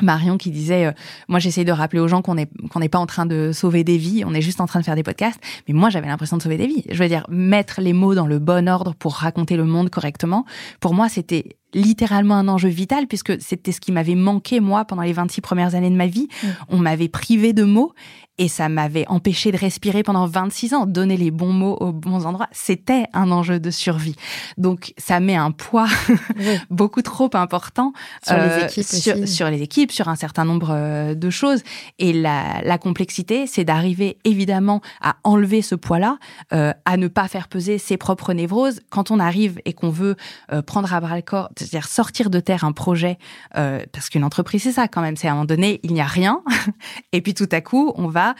Speaker 2: Marion qui disait moi j'essaye de rappeler aux gens qu'on est qu'on n'est pas en train de sauver des vies, on est juste en train de faire des podcasts, mais moi j'avais l'impression de sauver des vies. Je veux dire mettre les mots dans le bon ordre pour raconter le monde correctement. Pour moi, c'était littéralement un enjeu vital puisque c'était ce qui m'avait manqué moi pendant les 26 premières années de ma vie. Mm. On m'avait privé de mots et ça m'avait empêché de respirer pendant 26 ans. Donner les bons mots aux bons endroits, c'était un enjeu de survie. Donc ça met un poids beaucoup trop important
Speaker 1: sur les euh, équipes,
Speaker 2: sur, sur, les équipes, sur un certain nombre euh, de choses. Et la, la complexité, c'est d'arriver évidemment à enlever ce poids-là, euh, à ne pas faire peser ses propres névroses. Quand on arrive et qu'on veut euh, prendre à bras le corps, c'est-à-dire sortir de terre un projet, parce qu'une entreprise c'est ça quand même, c'est à un moment donné il n'y a rien, et puis tout à coup on va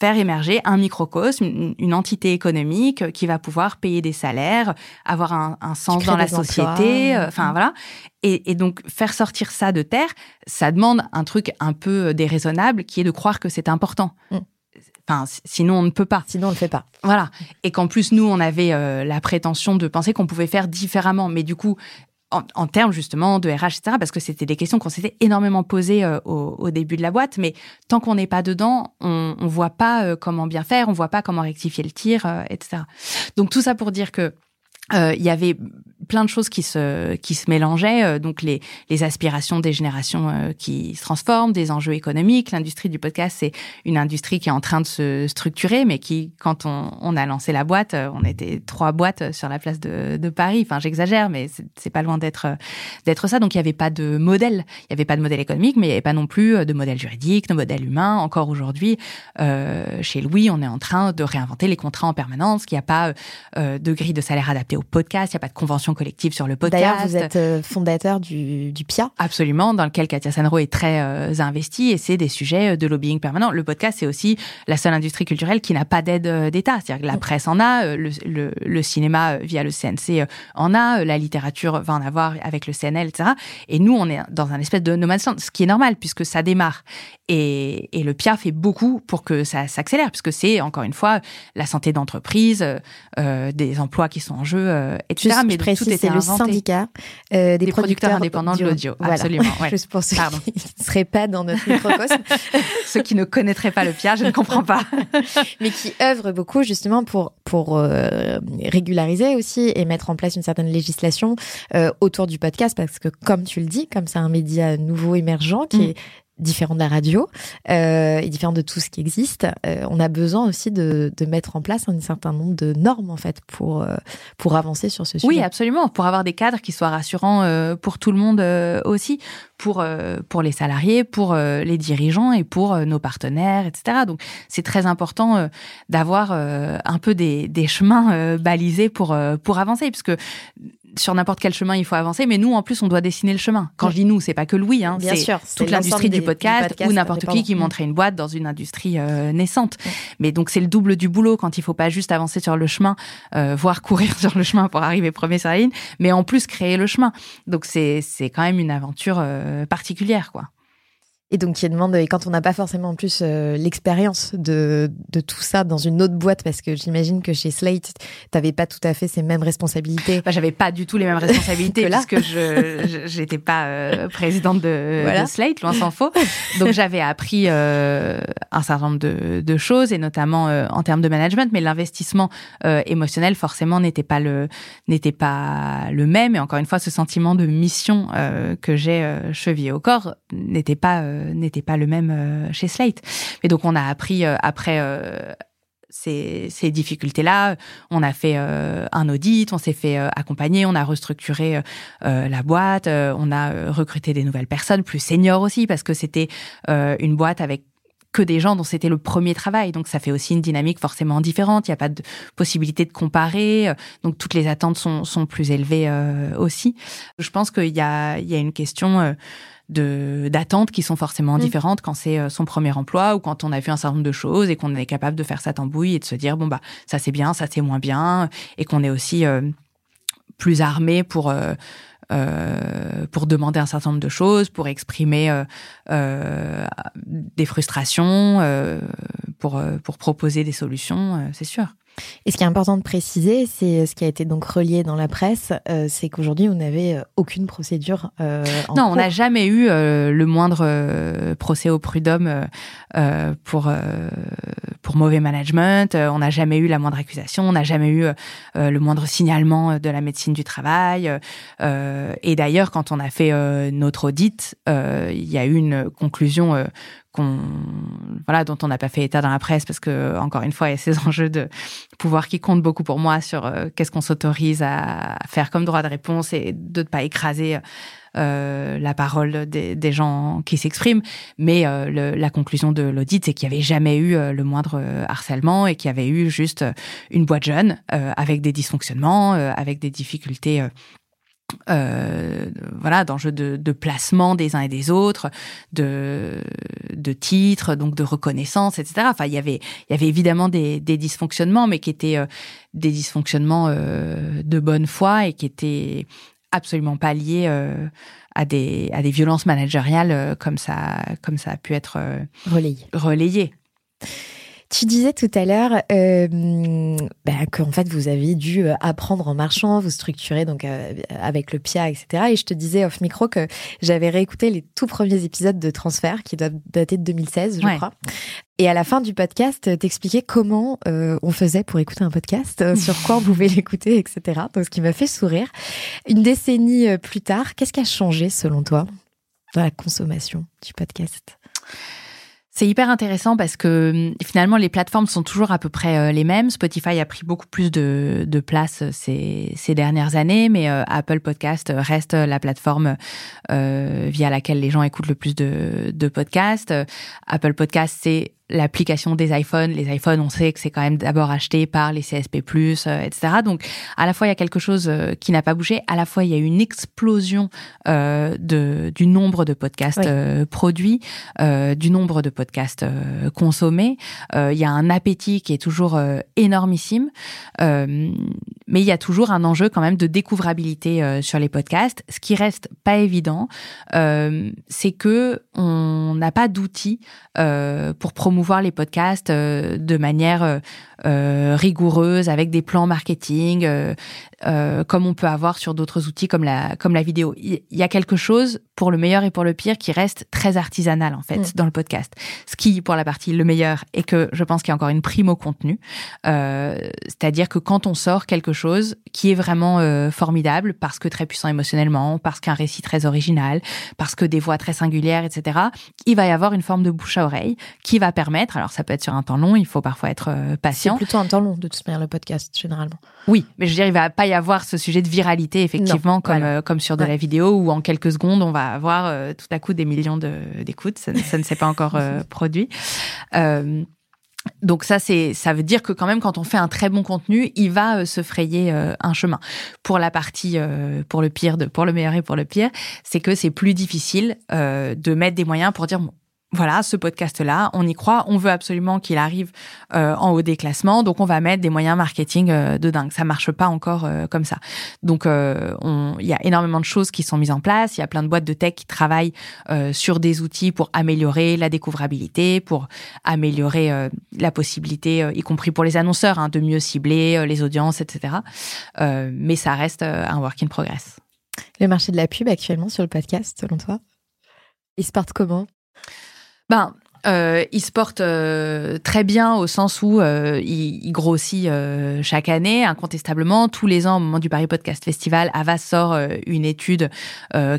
Speaker 2: faire émerger un microcosme, une, entité économique qui va pouvoir payer des salaires, avoir un, un sens dans la société, euh, enfin voilà. Et, et, donc faire sortir ça de terre, ça demande un truc un peu déraisonnable qui est de croire que c'est important. Mm. Enfin, sinon on ne peut pas.
Speaker 1: Sinon on ne le fait pas.
Speaker 2: Voilà. Et qu'en plus nous on avait euh, la prétention de penser qu'on pouvait faire différemment, mais du coup en, termes justement de RH, etc., parce que c'était des questions qu'on s'était énormément posées euh, au, début de la boîte, mais tant qu'on n'est pas dedans, on ne voit pas euh, comment bien faire, on voit pas comment rectifier le tir, euh, etc. Donc tout ça pour dire que il y avait plein de choses qui se qui se mélangeaient euh, donc les les aspirations des générations euh, qui se transforment des enjeux économiques. L'industrie du podcast c'est une industrie qui est en train de se structurer mais qui quand on, on a lancé la boîte euh, on était trois boîtes sur la place de, de Paris. Enfin j'exagère mais c'est pas loin d'être d'être ça. Donc il y avait pas de modèle. Il y avait pas de modèle économique mais il y avait pas non plus de modèle juridique de modèle humain. Encore aujourd'hui euh, chez Louis on est en train de réinventer les contrats en permanence qu'il n'y a pas de grille de salaire adaptée au podcast, il n'y a pas de convention collective sur le podcast.
Speaker 1: D'ailleurs, vous êtes fondateur du, du PIA.
Speaker 2: Absolument, dans lequel Katia Sanro est très investie et c'est des sujets de lobbying permanent. Le podcast, c'est aussi la seule industrie culturelle qui n'a pas d'aide d'État. C'est-à-dire que la presse en a, le, le, le cinéma via le CNC en a, la littérature va en avoir avec le CNL, etc. Et nous, on est dans un espèce de no man's land, ce qui est normal puisque ça démarre. Et, et le PIA fait beaucoup pour que ça s'accélère, puisque c'est encore une fois la santé d'entreprise, euh, des emplois qui sont en jeu, euh, etc.
Speaker 1: Juste, mais tout c'est le syndicat euh, des, producteurs,
Speaker 2: indépendants de l'audio. Absolument.
Speaker 1: Ouais. Juste pour ceux qui ne seraient pas dans notre microcosme.
Speaker 2: ceux qui ne connaîtraient pas le PIA, je ne comprends pas.
Speaker 1: mais qui œuvrent beaucoup justement pour pour euh, régulariser aussi et mettre en place une certaine législation euh, autour du podcast, parce que comme tu le dis, comme c'est un média nouveau émergent qui mm. est différent de la radio euh, et différent de tout ce qui existe. Euh, on a besoin aussi de, de, mettre en place un certain nombre de normes en fait pour euh, pour avancer sur ce sujet.
Speaker 2: Oui, absolument, pour avoir des cadres qui soient rassurants euh, pour tout le monde euh, aussi, pour pour les salariés, pour les dirigeants et pour nos partenaires, etc. Donc c'est très important d'avoir un peu des, des chemins balisés pour pour avancer, puisque sur n'importe quel chemin il faut avancer, mais nous en plus on doit dessiner le chemin. Quand je dis nous, c'est pas que Louis, hein, c'est toute l'industrie du, podcast, ou n'importe qui qui montrait une boîte dans une industrie euh, naissante. Mais donc c'est le double du boulot quand il faut pas juste avancer sur le chemin, euh, voire courir sur le chemin pour arriver premier sur la ligne, mais en plus créer le chemin. Donc c'est c'est quand même une aventure euh, particulière quoi.
Speaker 1: Et donc, qui demande, et quand on n'a pas forcément en plus euh, l'expérience de, de tout ça dans une autre boîte, parce que j'imagine que chez Slate, tu n'avais pas tout à fait ces mêmes responsabilités.
Speaker 2: Bah, j'avais pas du tout les mêmes responsabilités, parce que je n'étais pas euh, présidente de, de, Slate, loin s'en faut. Donc, j'avais appris euh, un certain nombre de, de choses, et notamment en termes de management, mais l'investissement émotionnel, forcément, n'était pas le n'était pas le même. Et encore une fois, ce sentiment de mission que j'ai chevillé au corps n'était pas n'était pas le même euh, chez Slate. Mais donc on a appris euh, après ces, ces difficultés-là. On a fait un audit, on s'est fait accompagner, on a restructuré la boîte, on a recruté des nouvelles personnes, plus seniors aussi, parce que c'était une boîte avec que des gens dont c'était le premier travail. Donc ça fait aussi une dynamique forcément différente. Il n'y a pas de possibilité de comparer. Donc toutes les attentes sont, sont plus élevées aussi. Je pense qu'il y a, il y a une question de d'attentes qui sont forcément mm. différentes quand c'est euh, son premier emploi ou quand on a vu un certain nombre de choses et qu'on est capable de faire sa tambouille et de se dire bon bah ça c'est bien, ça c'est moins bien et qu'on est aussi euh, plus armé pour euh, euh, pour demander un certain nombre de choses, pour exprimer euh, euh, des frustrations, pour pour proposer des solutions, c'est sûr.
Speaker 1: Et ce qui est important de préciser, c'est ce qui a été donc relié dans la presse, euh, c'est qu'aujourd'hui, on n'avait euh, aucune procédure. Euh, en
Speaker 2: non, on n'a jamais eu euh, le moindre euh, procès au prud'homme pour pour mauvais management. on n'a jamais eu la moindre accusation. On n'a jamais eu le moindre signalement de la médecine du travail. et d'ailleurs, quand on a fait notre audit, il y a eu une conclusion voilà dont on n'a pas fait état dans la presse parce que encore une fois il y a ces enjeux de pouvoir qui comptent beaucoup pour moi sur euh, qu'est-ce qu'on s'autorise à faire comme droit de réponse et de ne pas écraser euh, la parole des, gens qui s'expriment. Mais euh, la conclusion de l'audit, c'est qu'il n'y avait jamais eu le moindre harcèlement et qu'il y avait eu juste une boîte jeune avec des dysfonctionnements, avec des difficultés euh, voilà, d'enjeux de, de, placement des uns et des autres, de, de titres, donc de reconnaissance, etc. Enfin, il y avait, il y avait évidemment des, des dysfonctionnements, mais qui étaient euh, des dysfonctionnements euh, de bonne foi et qui étaient absolument pas liés à des à des violences managériales comme ça comme ça a pu être
Speaker 1: relayé.
Speaker 2: relayé.
Speaker 1: Tu disais tout à l'heure euh, bah, qu'en fait vous avez dû euh, apprendre en marchant, vous structurer donc euh, avec le PIA, etc. Et je te disais off micro que j'avais réécouté les tout premiers épisodes de Transfert qui doivent dater de 2016, je crois. Et à la fin du podcast, t'expliquais comment euh, on faisait pour écouter un podcast, euh, sur quoi on pouvait l'écouter, etc. Donc ce qui m'a fait sourire. Une décennie euh, plus tard, qu'est-ce qui a changé selon toi dans la consommation du podcast?
Speaker 2: C'est hyper intéressant parce que hum, finalement les plateformes sont toujours à peu près euh, les mêmes. Spotify a pris beaucoup plus de, place euh, ces, dernières années, mais euh, Apple Podcast reste la plateforme via laquelle les gens écoutent le plus de, de podcasts. Apple Podcast, c'est l'application des iPhones. Les iPhones, on sait que c'est quand même d'abord acheté par les CSP+, euh, etc. Donc, à la fois, il y a quelque chose euh, qui n'a pas bougé. À la fois, il y a une explosion euh, de, du nombre de podcasts euh, produits, du nombre de podcasts consommés. il y a un appétit qui est toujours énormissime. mais il y a toujours un enjeu quand même de découvrabilité sur les podcasts. Ce qui reste pas évident, c'est que on n'a pas d'outils pour promouvoir promouvoir les podcasts euh, de manière euh, euh, rigoureuse avec des plans marketing, comme on peut avoir sur d'autres outils comme la comme la vidéo. Il y a quelque chose pour le meilleur et pour le pire qui reste très artisanal en fait mm. dans le podcast. Ce qui pour la partie le meilleur est que je pense qu'il y a encore une prime au contenu, c'est-à-dire que quand on sort quelque chose qui est vraiment formidable parce que très puissant émotionnellement, parce qu'un récit très original, parce que des voix très singulières, etc. Il va y avoir une forme de bouche à oreille qui va permettre alors ça peut être sur un temps long, il faut parfois être euh, patient.
Speaker 1: C'est plutôt un temps long de toute manière le podcast généralement.
Speaker 2: Oui, mais je veux dire, il va pas y avoir ce sujet de viralité effectivement comme euh, comme sur de la vidéo où en quelques secondes on va avoir euh, tout à coup des millions d'écoutes. Ça, ça, ne s'est pas encore produit. Donc ça, c'est, ça veut dire que quand même, quand on fait un très bon contenu, il va se frayer un chemin. Pour la partie, pour le pire, de, pour le meilleur et pour le pire, c'est que c'est plus difficile de mettre des moyens pour dire bon, voilà, ce podcast-là, on y croit, on veut absolument qu'il arrive euh, en haut des classements, donc on va mettre des moyens marketing euh, de dingue. Ça marche pas encore euh, comme ça. Donc il y a énormément de choses qui sont mises en place. Il y a plein de boîtes de tech qui travaillent sur des outils pour améliorer la découvrabilité, pour améliorer la possibilité, y compris pour les annonceurs, hein, de mieux cibler les audiences, etc. mais ça reste un work in progress.
Speaker 1: Le marché de la pub actuellement sur le podcast, selon toi, il se porte comment?
Speaker 2: Ben, euh, il se porte euh, très bien au sens où euh, il, grossit euh, chaque année, incontestablement. Tous les ans, au moment du Paris Podcast Festival, Avas sort une étude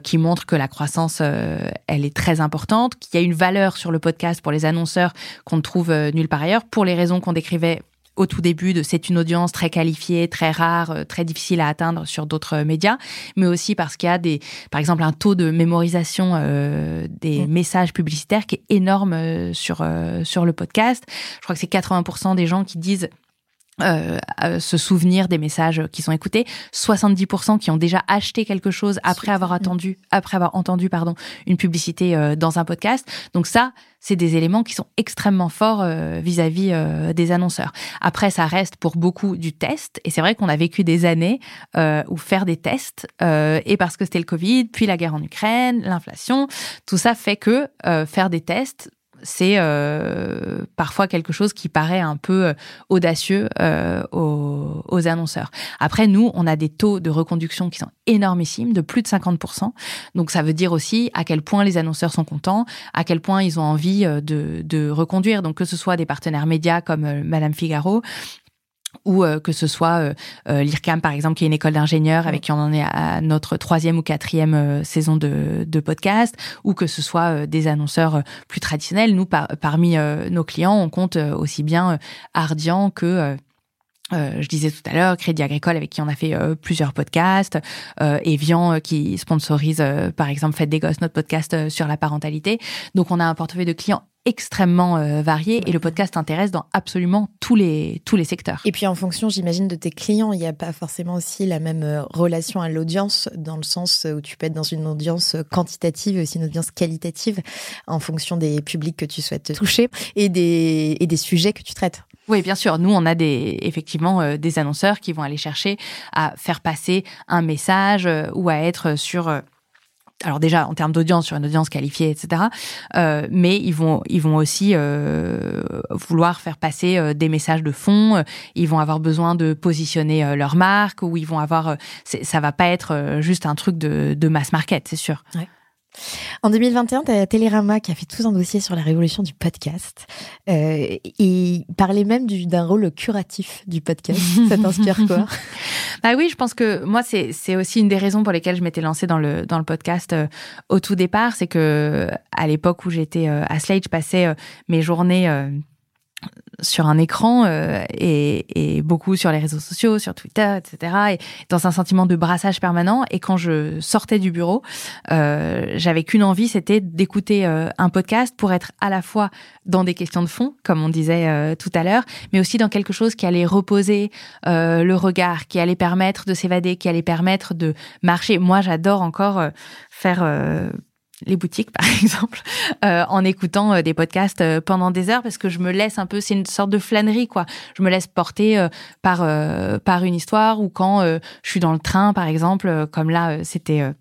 Speaker 2: qui montre que la croissance, elle est très importante, qu'il y a une valeur sur le podcast pour les annonceurs qu'on ne trouve nulle part ailleurs, pour les raisons qu'on décrivait au tout début de c'est une audience très qualifiée, très rare, euh, très difficile à atteindre sur d'autres médias, mais aussi parce qu'il y a des, par exemple, un taux de mémorisation euh, des mm. messages publicitaires qui est énorme euh, sur sur le podcast. Je crois que c'est 80% des gens qui disent euh, se souvenir des messages qui sont écoutés, 70% qui ont déjà acheté quelque chose après avoir attendu, après avoir entendu pardon une publicité euh, dans un podcast. Donc ça, c'est des éléments qui sont extrêmement forts euh, vis-à-vis euh, des annonceurs. Après, ça reste pour beaucoup du test, et c'est vrai qu'on a vécu des années où faire des tests, et parce que c'était le Covid, puis la guerre en Ukraine, l'inflation, tout ça fait que faire des tests c'est euh, parfois quelque chose qui paraît un peu euh, audacieux euh, aux, annonceurs. Après, nous, on a des taux de reconduction qui sont énormissimes, de plus de 50%. Donc, ça veut dire aussi à quel point les annonceurs sont contents, à quel point ils ont envie de, de reconduire. Donc, que ce soit des partenaires médias comme Madame Figaro, ou euh, que ce soit euh, euh, l'IRCAM par exemple qui est une école d'ingénieurs avec qui on en est à notre troisième ou quatrième saison de, de, podcast ou que ce soit des annonceurs plus traditionnels nous parmi nos clients on compte aussi bien Ardian que je disais tout à l'heure, Crédit Agricole avec qui on a fait plusieurs podcasts, Evian qui sponsorise par exemple Faites des gosses, notre podcast sur la parentalité. Donc on a un portefeuille de clients extrêmement euh, varié et le podcast intéresse dans absolument tous les, tous les secteurs.
Speaker 1: Et puis en fonction, j'imagine, de tes clients, il n'y a pas forcément aussi la même euh, relation à l'audience dans le sens où tu peux être dans une audience quantitative et aussi une audience qualitative en fonction des publics que tu souhaites toucher et des, et des sujets que tu traites.
Speaker 2: Oui, bien sûr. Nous, on a des, effectivement euh, des annonceurs qui vont aller chercher à faire passer un message ou à être sur alors déjà en termes d'audience sur une audience qualifiée, etc. Euh, mais ils vont ils vont aussi euh, vouloir faire passer euh, des messages de fond. Ils vont avoir besoin de positionner leur marque ou ils vont avoir ça va pas être juste un truc de, de mass market, c'est sûr. Ouais.
Speaker 1: En 2021, tu Télérama qui a fait tout un dossier sur la révolution du podcast. Euh, et parlait même d'un rôle curatif du podcast. Ça t'inspire quoi?
Speaker 2: Bah oui, je pense que moi, c'est aussi une des raisons pour lesquelles je m'étais lancée dans le, dans le podcast euh, au tout départ. C'est que à l'époque où j'étais euh, à Slate, je passais mes journées sur un écran euh, et, et, beaucoup sur les réseaux sociaux, sur Twitter, etc. Et dans un sentiment de brassage permanent. Et quand je sortais du bureau, euh, j'avais qu'une envie, c'était d'écouter euh, un podcast pour être à la fois dans des questions de fond, comme on disait euh, tout à l'heure, mais aussi dans quelque chose qui allait reposer le regard, qui allait permettre de s'évader, qui allait permettre de marcher. Moi, j'adore encore faire les boutiques par exemple euh, en écoutant euh, des podcasts euh, pendant des heures parce que je me laisse un peu c'est une sorte de flânerie quoi. Je me laisse porter par par une histoire ou quand je suis dans le train par exemple comme là c'était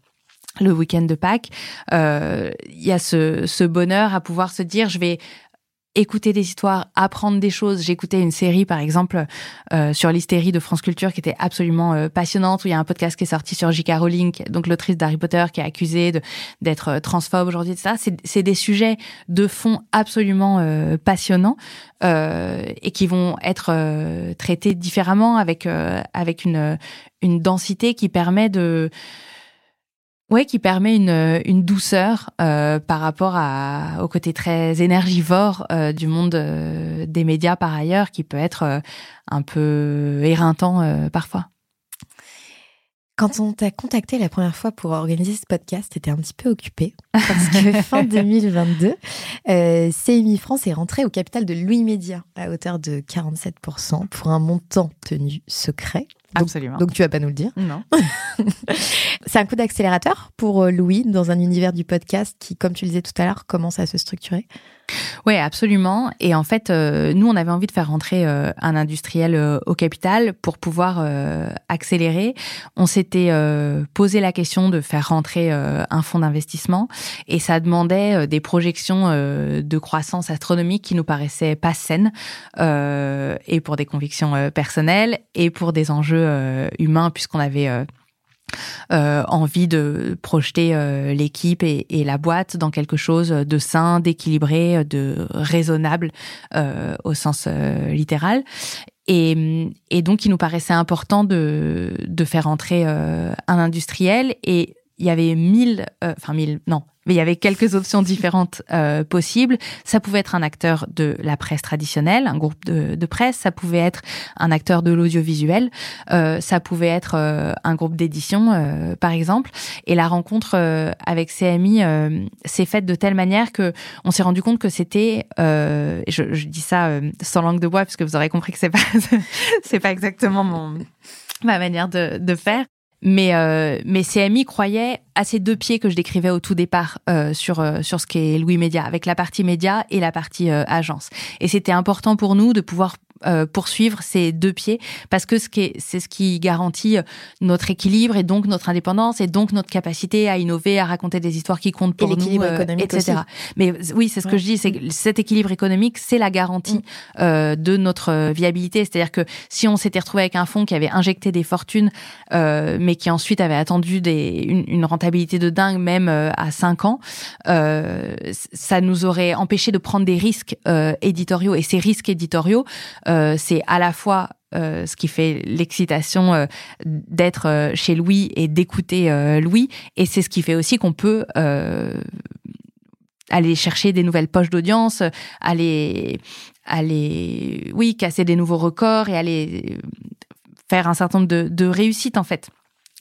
Speaker 2: le week-end de Pâques, il y a ce, ce bonheur à pouvoir se dire je vais écouter des histoires, apprendre des choses. J'écoutais une série, par exemple, euh, sur l'hystérie de France Culture qui était absolument euh, passionnante, où il y a un podcast qui est sorti sur J.K. Rowling, donc l'autrice d'Harry Potter, qui est accusée d'être euh, transphobe aujourd'hui, etc. C'est des sujets de fond absolument passionnants et qui vont être traités différemment avec avec une une densité qui permet de oui, qui permet une, une douceur euh, par rapport à, au côté très énergivore euh, du monde euh, des médias par ailleurs, qui peut être un peu éreintant parfois.
Speaker 1: Quand on t'a contacté la première fois pour organiser ce podcast, t'étais un petit peu occupé parce que fin 2022, euh, CMI France est rentré au capital de Louis Média à hauteur de 47% pour un montant tenu secret.
Speaker 2: Absolument.
Speaker 1: Donc tu vas pas nous le dire.
Speaker 2: Non.
Speaker 1: C'est un coup d'accélérateur pour euh, Louis dans un univers du podcast qui, comme tu le disais tout à l'heure, commence à se structurer.
Speaker 2: Oui, absolument. Et en fait, euh, nous, on avait envie de faire rentrer euh, un industriel euh, au capital pour pouvoir accélérer. On s'était posé la question de faire rentrer un fonds d'investissement et ça demandait des projections de croissance astronomique qui nous paraissaient pas saines et pour des convictions personnelles et pour des enjeux humains puisqu'on avait euh, envie de projeter euh, l'équipe et, la boîte dans quelque chose de sain, d'équilibré, de raisonnable euh, au sens littéral. Et, et, donc, il nous paraissait important de, de faire entrer un industriel et il y avait mille, enfin mille, non, mais il y avait quelques options différentes euh, possibles. Ça pouvait être un acteur de la presse traditionnelle, un groupe de, de presse. Ça pouvait être un acteur de l'audiovisuel. Euh, ça pouvait être euh, un groupe d'édition, euh, par exemple. Et la rencontre euh, avec CMI s'est faite de telle manière que on s'est rendu compte que c'était, je, je, dis ça sans langue de bois, parce que vous aurez compris que c'est pas c'est pas exactement mon ma manière de, de faire. Mais, euh, mais CMI croyait à ces deux pieds que je décrivais au tout départ euh, sur, euh, sur ce qu'est Louis Média, avec la partie média et la partie euh, agence. Et c'était important pour nous de pouvoir euh, poursuivre ces deux pieds parce que c'est ce qui garantit euh, notre équilibre et donc notre indépendance et donc notre capacité à innover, à raconter des histoires qui comptent pour nous,
Speaker 1: euh, etc.
Speaker 2: Mais oui, c'est ce que je dis, c'est que cet équilibre économique, c'est la garantie mm. euh, de notre viabilité. C'est-à-dire que si on s'était retrouvé avec un fonds qui avait injecté des fortunes, euh, mais qui ensuite avait attendu des, une, une rentabilité de dingue, même à 5 ans, ça nous aurait empêché de prendre des risques éditoriaux. Et ces risques éditoriaux, euh, c'est à la fois euh, ce qui fait l'excitation euh, d'être chez Louis et d'écouter Louis, et c'est ce qui fait aussi qu'on peut aller chercher des nouvelles poches d'audience, aller, aller, oui, casser des nouveaux records et aller faire un certain nombre de, de réussites en fait.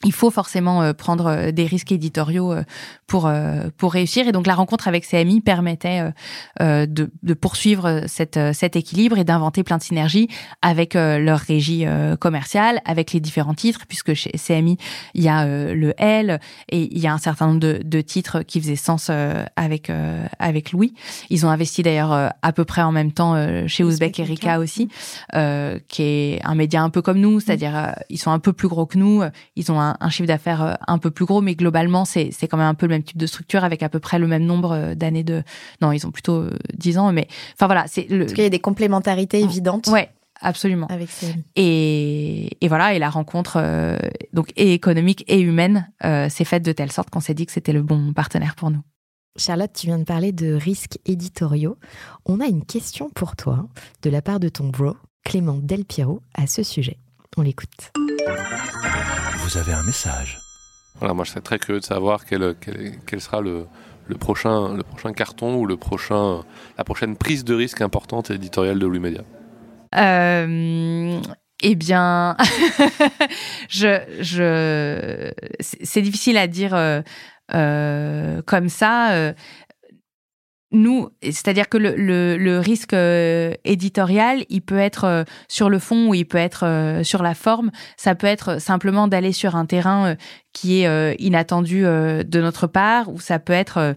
Speaker 2: Il faut forcément euh, prendre euh, des risques éditoriaux euh, pour pour réussir. Et donc la rencontre avec CMI permettait de, de poursuivre cette cet équilibre et d'inventer plein de synergies avec leur régie commerciale avec les différents titres puisque chez CMI il y a le L et il y a un certain nombre de, de titres qui faisaient sens avec avec Louis. Ils ont investi d'ailleurs à peu près en même temps chez Ouzbek Erika aussi qui est un média un peu comme nous c'est-à-dire ils sont un peu plus gros que nous ils ont un un, chiffre d'affaires euh, un peu plus gros, mais globalement, c'est quand même un peu le même type de structure avec à peu près le même nombre euh, d'années de. Non, ils ont plutôt 10 euh, ans, mais enfin voilà. c'est
Speaker 1: le... il y a des complémentarités évidentes.
Speaker 2: Ouais, absolument. Avec et, et, voilà, et la rencontre donc et économique et humaine s'est faite de telle sorte qu'on s'est dit que c'était le bon partenaire pour nous.
Speaker 1: Charlotte, tu viens de parler de risques éditoriaux. On a une question pour toi de la part de ton bro, Clément Del Piero, à ce sujet. On l'écoute
Speaker 3: vous avez un message.
Speaker 4: Voilà, moi je serais très curieux de savoir quel, quel, sera le, le, prochain, le prochain carton ou le prochain, la prochaine prise de risque importante éditoriale de Louis Média.
Speaker 2: euh, Eh bien, je, je, c'est difficile à dire euh, euh, comme ça. Nous, c'est-à-dire que le, risque euh, éditorial, il peut être euh, sur le fond ou il peut être euh, sur la forme. Ça peut être simplement d'aller sur un terrain qui est inattendu de notre part, ou ça peut être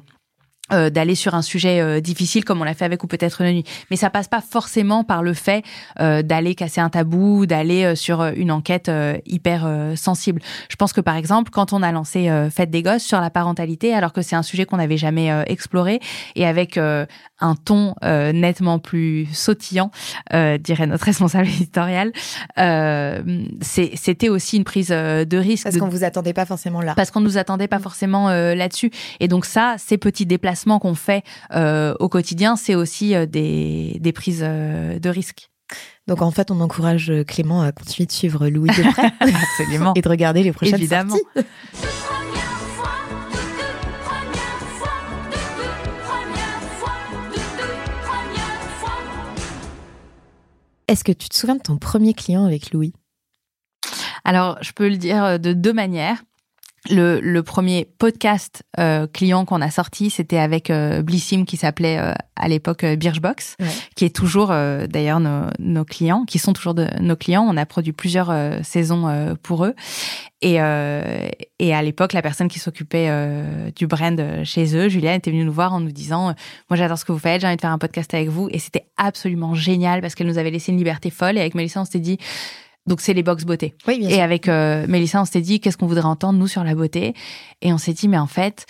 Speaker 2: euh, d'aller sur un sujet euh, difficile comme on l'a fait avec ou peut-être une nuit. Mais ça passe pas forcément par le fait euh, d'aller casser un tabou, d'aller sur une enquête hyper sensible. Je pense que par exemple, quand on a lancé Fête des gosses sur la parentalité, alors que c'est un sujet qu'on n'avait jamais exploré, et avec un ton nettement plus sautillant, dirait notre responsable éditorial, c'était aussi une prise de risque.
Speaker 1: Parce qu'on vous attendait pas forcément là.
Speaker 2: Parce qu'on nous attendait pas forcément là-dessus. Et donc ça, ces petits déplacements qu'on fait euh, au quotidien, c'est aussi euh, des, des, prises euh, de risques.
Speaker 1: Donc en fait, on encourage Clément à continuer de suivre Louis de près.
Speaker 2: Absolument.
Speaker 1: Et de regarder les prochaines
Speaker 2: Évidemment.
Speaker 1: sorties. Est-ce que tu te souviens de ton premier client avec Louis?
Speaker 2: Alors, je peux le dire de deux manières. Le, le, premier podcast euh, client qu'on a sorti, c'était avec euh, Blissim qui s'appelait euh, à l'époque Birchbox,
Speaker 1: ouais.
Speaker 2: qui est toujours d'ailleurs nos, nos, clients, qui sont toujours de, nos clients. On a produit plusieurs saisons pour eux. Et, et à l'époque, la personne qui s'occupait du brand chez eux, Julien, était venue nous voir en nous disant Moi, j'adore ce que vous faites, j'ai envie de faire un podcast avec vous. Et c'était absolument génial parce qu'elle nous avait laissé une liberté folle. Et avec Mélissa, on s'était dit donc c'est les box beauté.
Speaker 1: Oui,
Speaker 2: et avec euh, Mélissa, on s'était dit qu'est-ce qu'on voudrait entendre nous sur la beauté? Et on s'est dit mais en fait,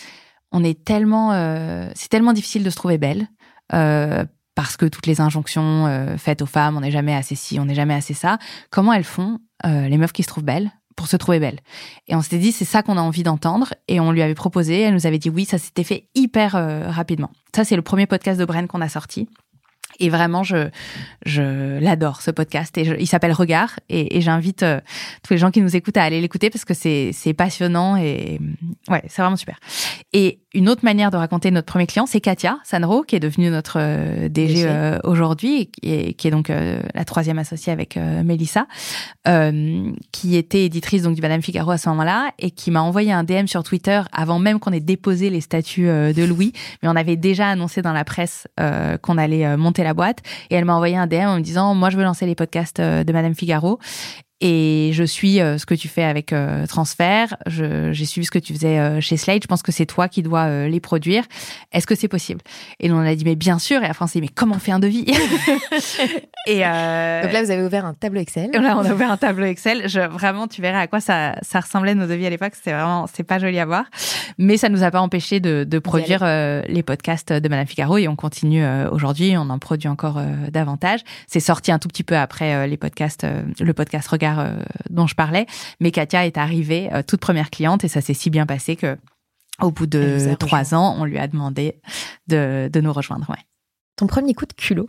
Speaker 2: on est tellement, euh, c'est tellement difficile de se trouver belle. Euh, parce que toutes les injonctions faites aux femmes, on n'est jamais assez ci, on n'est jamais assez ça. Comment elles font, les meufs qui se trouvent belles, pour se trouver belles? Et on s'était dit, c'est ça qu'on a envie d'entendre. Et on lui avait proposé, elle nous avait dit oui, ça s'était fait hyper euh, rapidement. Ça, c'est le premier podcast de Bren qu'on a sorti. Et vraiment, je, je l'adore ce podcast. Et je, il s'appelle Regard. Et, et j'invite euh, tous les gens qui nous écoutent à aller l'écouter parce que c'est, passionnant et ouais, c'est vraiment super. Et une autre manière de raconter notre premier client, c'est Katia Sanro, qui est devenue notre euh, DG euh, aujourd'hui et, qui est donc euh, la troisième associée avec Mélissa, qui était éditrice donc du Madame Figaro à ce moment-là et qui m'a envoyé un DM sur Twitter avant même qu'on ait déposé les statuts de Louis, mais on avait déjà annoncé dans la presse qu'on allait monter la boîte et elle m'a envoyé un DM en me disant moi je veux lancer les podcasts de Madame Figaro et je suis euh, ce que tu fais avec euh, Transfert. J'ai suivi ce que tu faisais euh, chez Slate. Je pense que c'est toi qui dois euh, les produire. Est-ce que c'est possible? Et on a dit mais bien sûr. Et la France dit mais comment on fait un devis? Et
Speaker 1: donc là vous avez ouvert un tableau Excel.
Speaker 2: Là on a ouvert un tableau Excel. Je, vraiment tu verrais à quoi ça, ça ressemblait nos devis à l'époque. C'était vraiment c'est pas joli à voir, mais ça nous a pas empêché de, de produire les podcasts de Madame Figaro et on continue aujourd'hui. On en produit encore davantage. C'est sorti un tout petit peu après les podcasts, le podcast Regard dont je parlais. Mais Katia est arrivée, euh, toute première cliente, et ça s'est si bien passé que au bout de trois ans, on lui a demandé de, de nous rejoindre. Ouais.
Speaker 1: Ton premier coup de culot?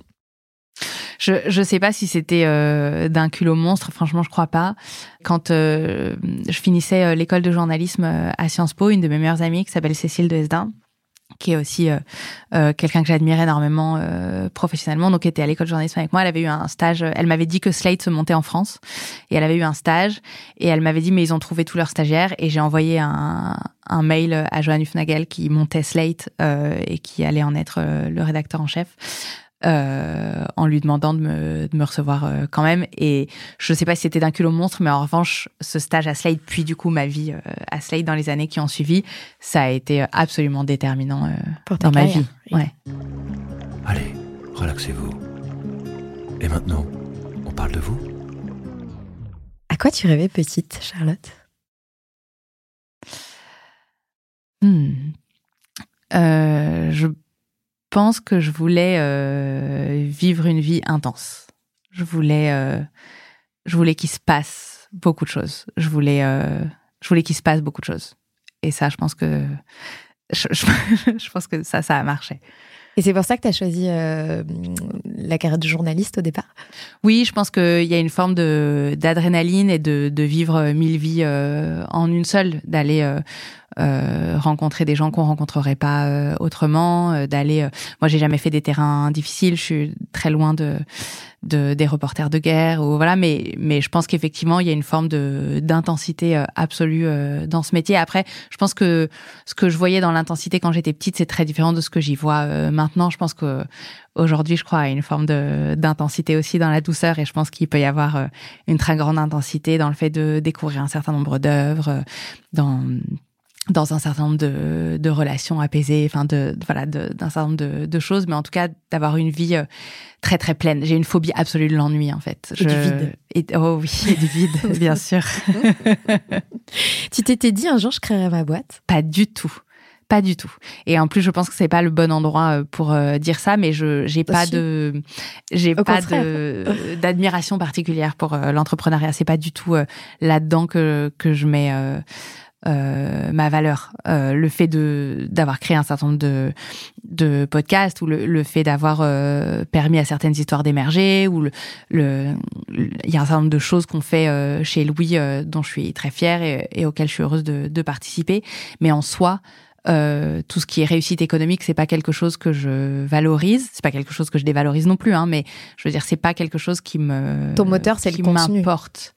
Speaker 2: Je je sais pas si c'était euh, d'un culot monstre, franchement je crois pas. Quand euh, je finissais l'école de journalisme à Sciences Po, une de mes meilleures amies qui s'appelle Cécile de Hesdin, qui est aussi euh, euh, quelqu'un que j'admire énormément euh, professionnellement, donc qui était à l'école de journalisme avec moi. Elle avait eu un stage, elle m'avait dit que Slate se montait en France, et elle avait eu un stage, et elle m'avait dit mais ils ont trouvé tous leurs stagiaires, et j'ai envoyé un, un mail à Johan Hufnagel qui montait Slate et qui allait en être le rédacteur en chef euh, en lui demandant de me, de me recevoir euh, quand même. Et je ne sais pas si c'était d'un culot monstre, mais en revanche, ce stage à Slade, puis du coup ma vie euh, à Slade dans les années qui ont suivi, ça a été absolument déterminant euh, dans ma vie. Ouais.
Speaker 3: Allez, relaxez-vous. Et maintenant, on parle de vous
Speaker 1: À quoi tu rêvais petite, Charlotte?
Speaker 2: Hmm. je pense que je voulais euh, vivre une vie intense. Je voulais, euh, je voulais qu'il se passe beaucoup de choses. Je voulais, euh, je voulais qu'il se passe beaucoup de choses. Et ça, je pense que, je, je, je pense que ça, ça a marché.
Speaker 1: Et c'est pour ça que tu as choisi la carrière de journaliste au départ?
Speaker 2: Oui, je pense qu'il y a une forme d'adrénaline et de, de vivre mille vies en une seule, d'aller euh, euh, rencontrer des gens qu'on rencontrerait pas euh, autrement, euh, d'aller. moi, j'ai jamais fait des terrains difficiles. Je suis très loin de, de des reporters de guerre ou voilà. Mais mais je pense qu'effectivement, il y a une forme de d'intensité absolue dans ce métier. Après, je pense que ce que je voyais dans l'intensité quand j'étais petite, c'est très différent de ce que j'y vois maintenant. Je pense que aujourd'hui, je crois à une forme de d'intensité aussi dans la douceur, et je pense qu'il peut y avoir une très grande intensité dans le fait de découvrir un certain nombre d'œuvres, dans dans un certain nombre de, de relations apaisées, enfin de, voilà d'un certain nombre de, de, choses, mais en tout cas d'avoir une vie euh, très très pleine. J'ai une phobie absolue de l'ennui en fait.
Speaker 1: Et du vide.
Speaker 2: Et, oh oui, et du vide, bien sûr.
Speaker 1: tu t'étais dit un jour je créerais ma boîte?
Speaker 2: Pas du tout. Pas du tout. Et en plus, je pense que c'est pas le bon endroit euh, pour euh, dire ça, mais je j'ai pas de j'ai pas de d'admiration particulière pour l'entrepreneuriat. C'est pas du tout là-dedans que que je mets euh, ma valeur. Euh, le fait de d'avoir créé un certain nombre de de podcasts ou le, le fait d'avoir euh, permis à certaines histoires d'émerger ou le il y a un certain nombre de choses qu'on fait euh, chez Louis dont je suis très fière et, et auxquelles je suis heureuse de, de participer. Mais en soi, euh, tout ce qui est réussite économique, c'est pas quelque chose que je valorise. C'est pas quelque chose que je dévalorise non plus, hein, mais je veux dire, c'est pas quelque chose qui me.
Speaker 1: Ton moteur, c'est le contenu.
Speaker 2: m'importe.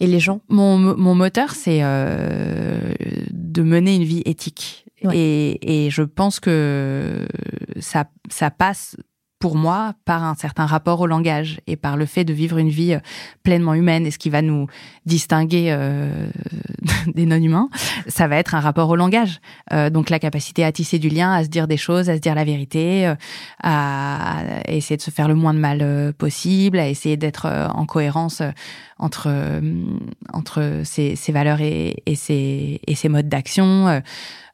Speaker 1: Et les gens
Speaker 2: Mon, mon moteur, c'est euh, de mener une vie éthique. Et, et, je pense que ça, ça passe pour moi par un certain rapport au langage et par le fait de vivre une vie euh, pleinement humaine et ce qui va nous distinguer euh, des non-humains, ça va être un rapport au langage. Euh, donc la capacité à tisser du lien, à se dire des choses, à se dire la vérité, euh, à essayer de se faire le moins de mal euh, possible, à essayer d'être en cohérence entre entre ses, ses valeurs et, et, ses, et ses modes d'action.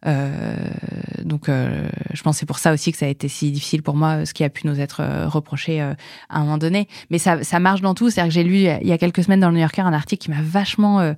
Speaker 2: Euh, donc, euh, je pense c'est pour ça aussi que ça a été si difficile pour moi, ce qui a pu nous être euh, reproché à un moment donné. Mais ça, ça marche dans tout. C'est-à-dire que j'ai lu il y a quelques semaines dans le New Yorker un article qui m'a vachement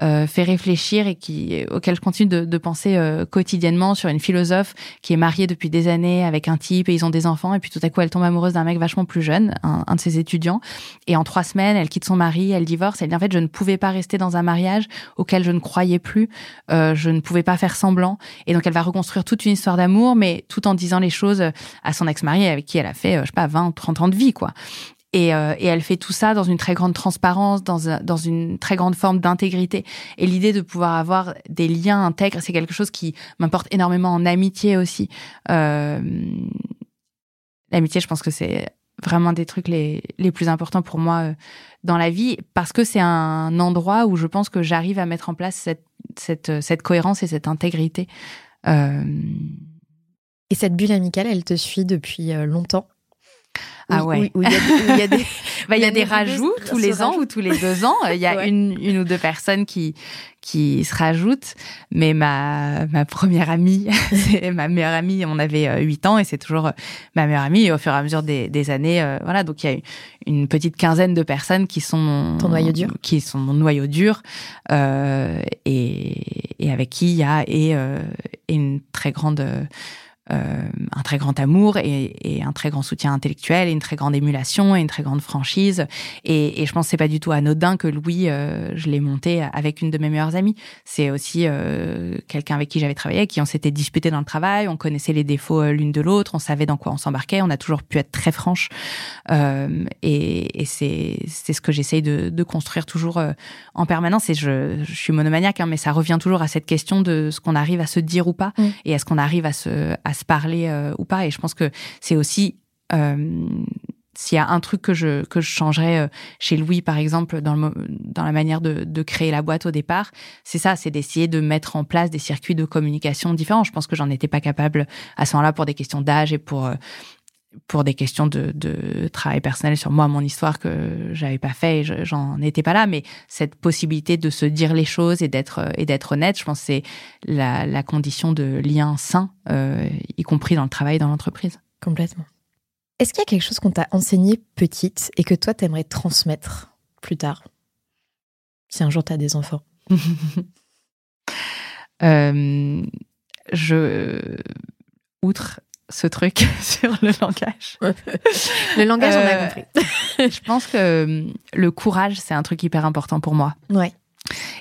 Speaker 2: euh, fait réfléchir et qui auquel je continue de, penser euh, quotidiennement sur une philosophe qui est mariée depuis des années avec un type et ils ont des enfants. Et puis tout à coup elle tombe amoureuse d'un mec vachement plus jeune, un, un, de ses étudiants. Et en trois semaines elle quitte son mari, elle divorce, elle dit en fait je ne pouvais pas rester dans un mariage auquel je ne croyais plus, euh, je ne pouvais pas faire semblant. Et donc elle va reconstruire toute une histoire d'amour mais tout en disant les choses à son ex-mari avec qui elle a fait je sais pas 20 30 ans de vie quoi et, euh, et, elle fait tout ça dans une très grande transparence, dans, une très grande forme d'intégrité. Et l'idée de pouvoir avoir des liens intègres, c'est quelque chose qui m'importe énormément en amitié aussi. Euh, L'amitié, je pense que c'est vraiment des trucs les, les plus importants pour moi euh, dans la vie, parce que c'est un endroit où je pense que j'arrive à mettre en place cette, cette, cette cohérence et cette intégrité. Euh...
Speaker 1: Et cette bulle amicale, elle te suit depuis euh, longtemps?
Speaker 2: Ah ouais.
Speaker 1: il y a des,
Speaker 2: bah, il y a des rajouts tous les ans ou tous les deux ans. Il y a une, une ou deux personnes qui, qui se rajoutent. Mais ma, ma première amie, c'est ma meilleure amie. On avait euh, huit ans et c'est toujours euh, ma meilleure amie. Et au fur et à mesure des, des années, euh, voilà. Donc il y a une petite quinzaine de personnes qui sont
Speaker 1: ton noyau dur,
Speaker 2: qui sont mon noyau dur, euh, et, et avec qui il y a et, euh, une très grande euh, un très grand amour et, et, un très grand soutien intellectuel et une très grande émulation et une très grande franchise. Et, et je pense que c'est pas du tout anodin que Louis, euh, je l'ai monté avec une de mes meilleures amies. C'est aussi euh, quelqu'un avec qui j'avais travaillé, qui on s'était disputé dans le travail, on connaissait les défauts euh, l'une de l'autre, on savait dans quoi on s'embarquait, on a toujours pu être très franche. Euh, et, et c'est c'est ce que j'essaye de, de, construire toujours en permanence. Et je, je suis monomaniaque, hein, mais ça revient toujours à cette question de ce qu'on arrive à se dire ou pas, mmh. et est-ce qu'on arrive à se à se parler euh, ou pas. Et je pense que c'est aussi euh, s'il y a un truc que je que je changerais euh, chez Louis par exemple dans dans la manière de, de créer la boîte au départ, c'est ça, c'est d'essayer de mettre en place des circuits de communication différents. Je pense que j'en étais pas capable à ce moment-là pour des questions d'âge et pour pour des questions de, de, travail personnel sur moi, mon histoire que j'avais pas fait et j'en étais pas là. Mais cette possibilité de se dire les choses et d'être et d'être honnête, je pense c'est la, la, condition de lien sain, euh, y compris dans le travail, dans l'entreprise.
Speaker 1: Complètement. Est-ce qu'il y a quelque chose qu'on t'a enseigné petite et que toi t'aimerais transmettre plus tard, si un jour t'as des enfants
Speaker 2: euh, Je outre ce truc sur le langage.
Speaker 1: le langage, on a euh, compris.
Speaker 2: je pense que euh, le courage, c'est un truc hyper important pour moi.
Speaker 1: Ouais.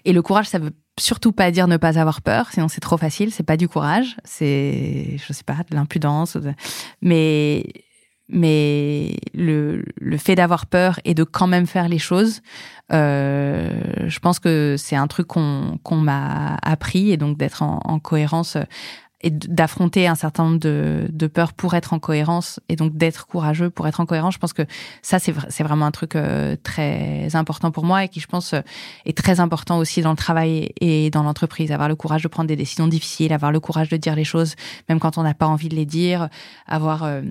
Speaker 2: Et le courage, ça veut surtout pas dire ne pas avoir peur, sinon c'est trop facile. C'est pas du courage, c'est, je sais pas, de l'impudence. Mais, mais le, le fait d'avoir peur et de quand même faire les choses, euh, je pense que c'est un truc qu'on qu'on m'a appris et donc d'être en, en cohérence et d'affronter un certain nombre de, de, peurs pour être en cohérence et donc d'être courageux pour être en cohérence. Je pense que ça, c'est c'est vraiment un truc euh, très important pour moi et qui, je pense, euh, est très important aussi dans le travail et dans l'entreprise. Avoir le courage de prendre des décisions difficiles, avoir le courage de dire les choses même quand on n'a pas envie de les dire, avoir euh,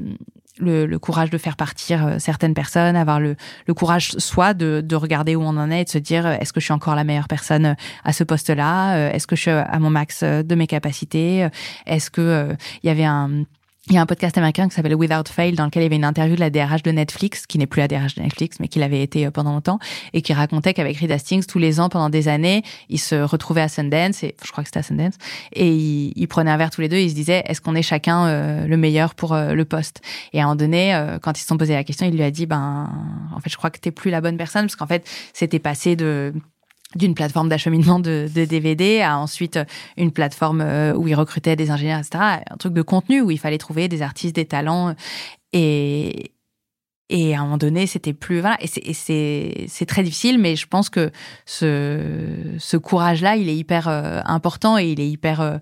Speaker 2: le, le, courage de faire partir euh, certaines personnes, avoir le, le courage soit de, de, regarder où on en est et de se dire euh, est-ce que je suis encore la meilleure personne euh, à ce poste-là, est-ce que je suis à mon max de mes capacités, est-ce que il y avait un il y a un podcast américain qui s'appelle Without Fail dans lequel il y avait une interview de la DRH de Netflix, qui n'est plus la DRH de Netflix, mais qui l'avait été euh, pendant longtemps, et qui racontait qu'avec Reed Hastings, tous les ans, pendant des années, ils se retrouvaient à Sundance, et je crois que c'était à Sundance, et ils, prenaient un verre tous les deux, et ils se disaient, est-ce qu'on est chacun euh, le meilleur pour euh, le poste? Et à un moment donné, quand ils se sont posé la question, il lui a dit, ben, en fait, je crois que t'es plus la bonne personne, parce qu'en fait, c'était passé de d'une plateforme d'acheminement de, DVD à ensuite une plateforme euh, où ils recrutaient des ingénieurs, etc. Un truc de contenu où il fallait trouver des artistes, des talents. Et, et à un moment donné, c'était plus... Voilà, et c'est très difficile, mais je pense que ce, ce courage-là, il est hyper euh, important et il est hyper... Euh,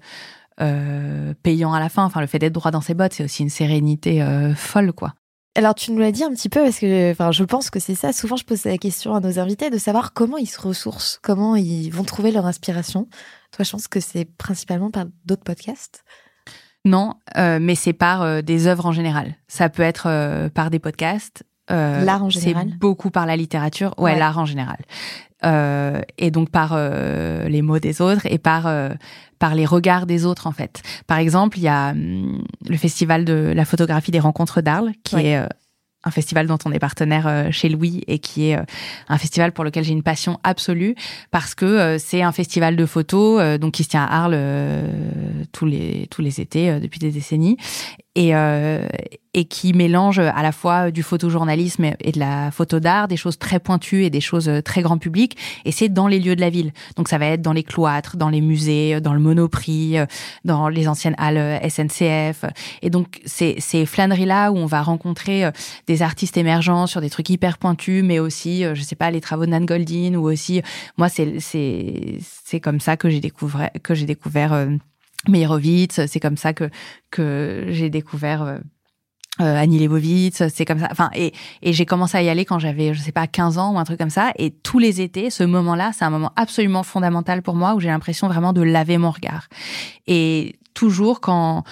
Speaker 2: euh, payant à la fin. Enfin, le fait d'être droit dans ses bottes, c'est aussi une sérénité euh, folle, quoi.
Speaker 1: Alors tu nous l'as dit un petit peu parce que enfin je pense que c'est ça. Souvent je pose la question à nos invités de savoir comment ils se ressourcent, comment ils vont trouver leur inspiration. Toi je pense que c'est principalement par d'autres podcasts.
Speaker 2: Non, euh, mais c'est par euh, des œuvres en général. Ça peut être euh, par des podcasts.
Speaker 1: l'art en général.
Speaker 2: C'est beaucoup par la littérature. Ouais, ouais. l'art en général. Et donc par les mots des autres et par par les regards des autres en fait. Par exemple, il y a hum, le festival de la photographie des rencontres d'Arles qui ouais. est euh, un festival dont on est partenaire euh, chez Louis et qui est euh, un festival pour lequel j'ai une passion absolue parce que c'est un festival de photos donc qui se tient à Arles tous les tous les étés depuis des décennies et, euh, et qui mélange à la fois du photojournalisme et de la photo d'art, des choses très pointues et des choses très grand public. Et c'est dans les lieux de la ville. Donc ça va être dans les cloîtres, dans les musées, dans le Monoprix, dans les anciennes halles SNCF. Et donc c'est ces flâneries-là où on va rencontrer des artistes émergents sur des trucs hyper pointus, mais aussi, je sais pas, les travaux de Nan Goldin ou aussi, moi c'est c'est c'est comme ça que j'ai découvert que j'ai découvert euh, Meyerowitz, c'est comme ça que que j'ai découvert euh, euh, Annie Leibovitz, c'est comme ça. Enfin, et, et j'ai commencé à y aller quand j'avais, je sais pas, 15 ans ou un truc comme ça. Et tous les étés, ce moment-là, c'est un moment absolument fondamental pour moi où j'ai l'impression vraiment de laver mon regard. Et toujours quand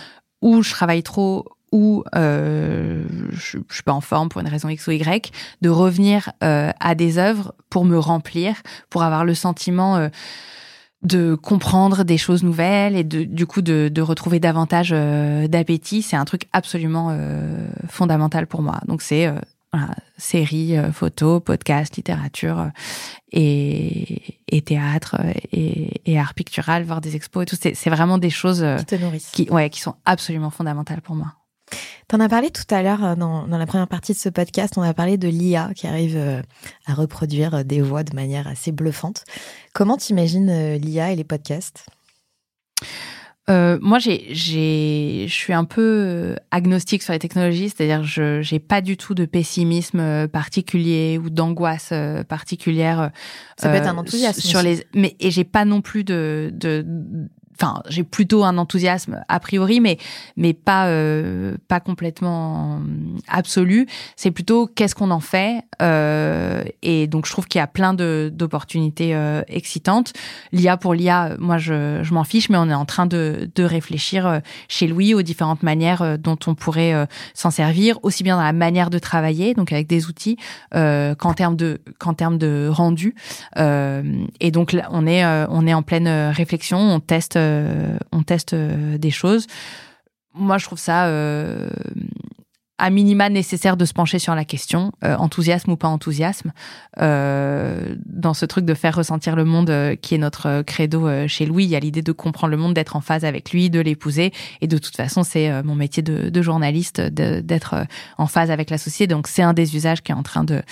Speaker 2: où je travaille trop ou euh, je, je suis pas en forme pour une raison X ou Y, de revenir euh, à des œuvres pour me remplir, pour avoir le sentiment euh, de comprendre des choses nouvelles et de, du coup de, de retrouver davantage euh, d'appétit, c'est un truc absolument euh, fondamental pour moi. Donc c'est euh, voilà, séries, euh, photos, podcasts, littérature euh, et, et théâtre et, et, art pictural, voir des expos et tout. C'est vraiment des choses
Speaker 1: qui te nourrissent,
Speaker 2: qui, ouais, qui sont absolument fondamentales pour moi.
Speaker 1: T'en as parlé tout à l'heure dans, dans, la première partie de ce podcast. On a parlé de l'IA qui arrive à reproduire des voix de manière assez bluffante. Comment t'imagines l'IA et les podcasts?
Speaker 2: Euh, moi, j'ai, je suis un peu agnostique sur les technologies, c'est-à-dire je j'ai pas du tout de pessimisme particulier ou d'angoisse particulière.
Speaker 1: Ça peut être un enthousiasme
Speaker 2: sur
Speaker 1: aussi.
Speaker 2: les, mais et j'ai pas non plus de, de enfin j'ai plutôt un enthousiasme a priori mais mais pas euh, pas complètement absolu. C'est plutôt qu'est-ce qu'on en fait euh, et donc je trouve qu'il y a plein de d'opportunités euh, excitantes. l'IA pour l'IA moi je, je m'en fiche mais on est en train de de réfléchir euh, chez Louis aux différentes manières euh, dont on pourrait euh, s'en servir aussi bien dans la manière de travailler donc avec des outils qu'en termes de qu'en termes de rendu. Et donc là, on est on est en pleine réflexion on teste on teste euh, des choses. Moi, je trouve ça euh, à minima nécessaire de se pencher sur la question, euh, enthousiasme ou pas enthousiasme, euh, dans ce truc de faire ressentir le monde euh, qui est notre credo chez Louis. Il y a l'idée de comprendre le monde, d'être en phase avec lui, de l'épouser. Et de toute façon, c'est mon métier de, journaliste d'être en phase avec la société. Donc c'est un des usages qui est en train de,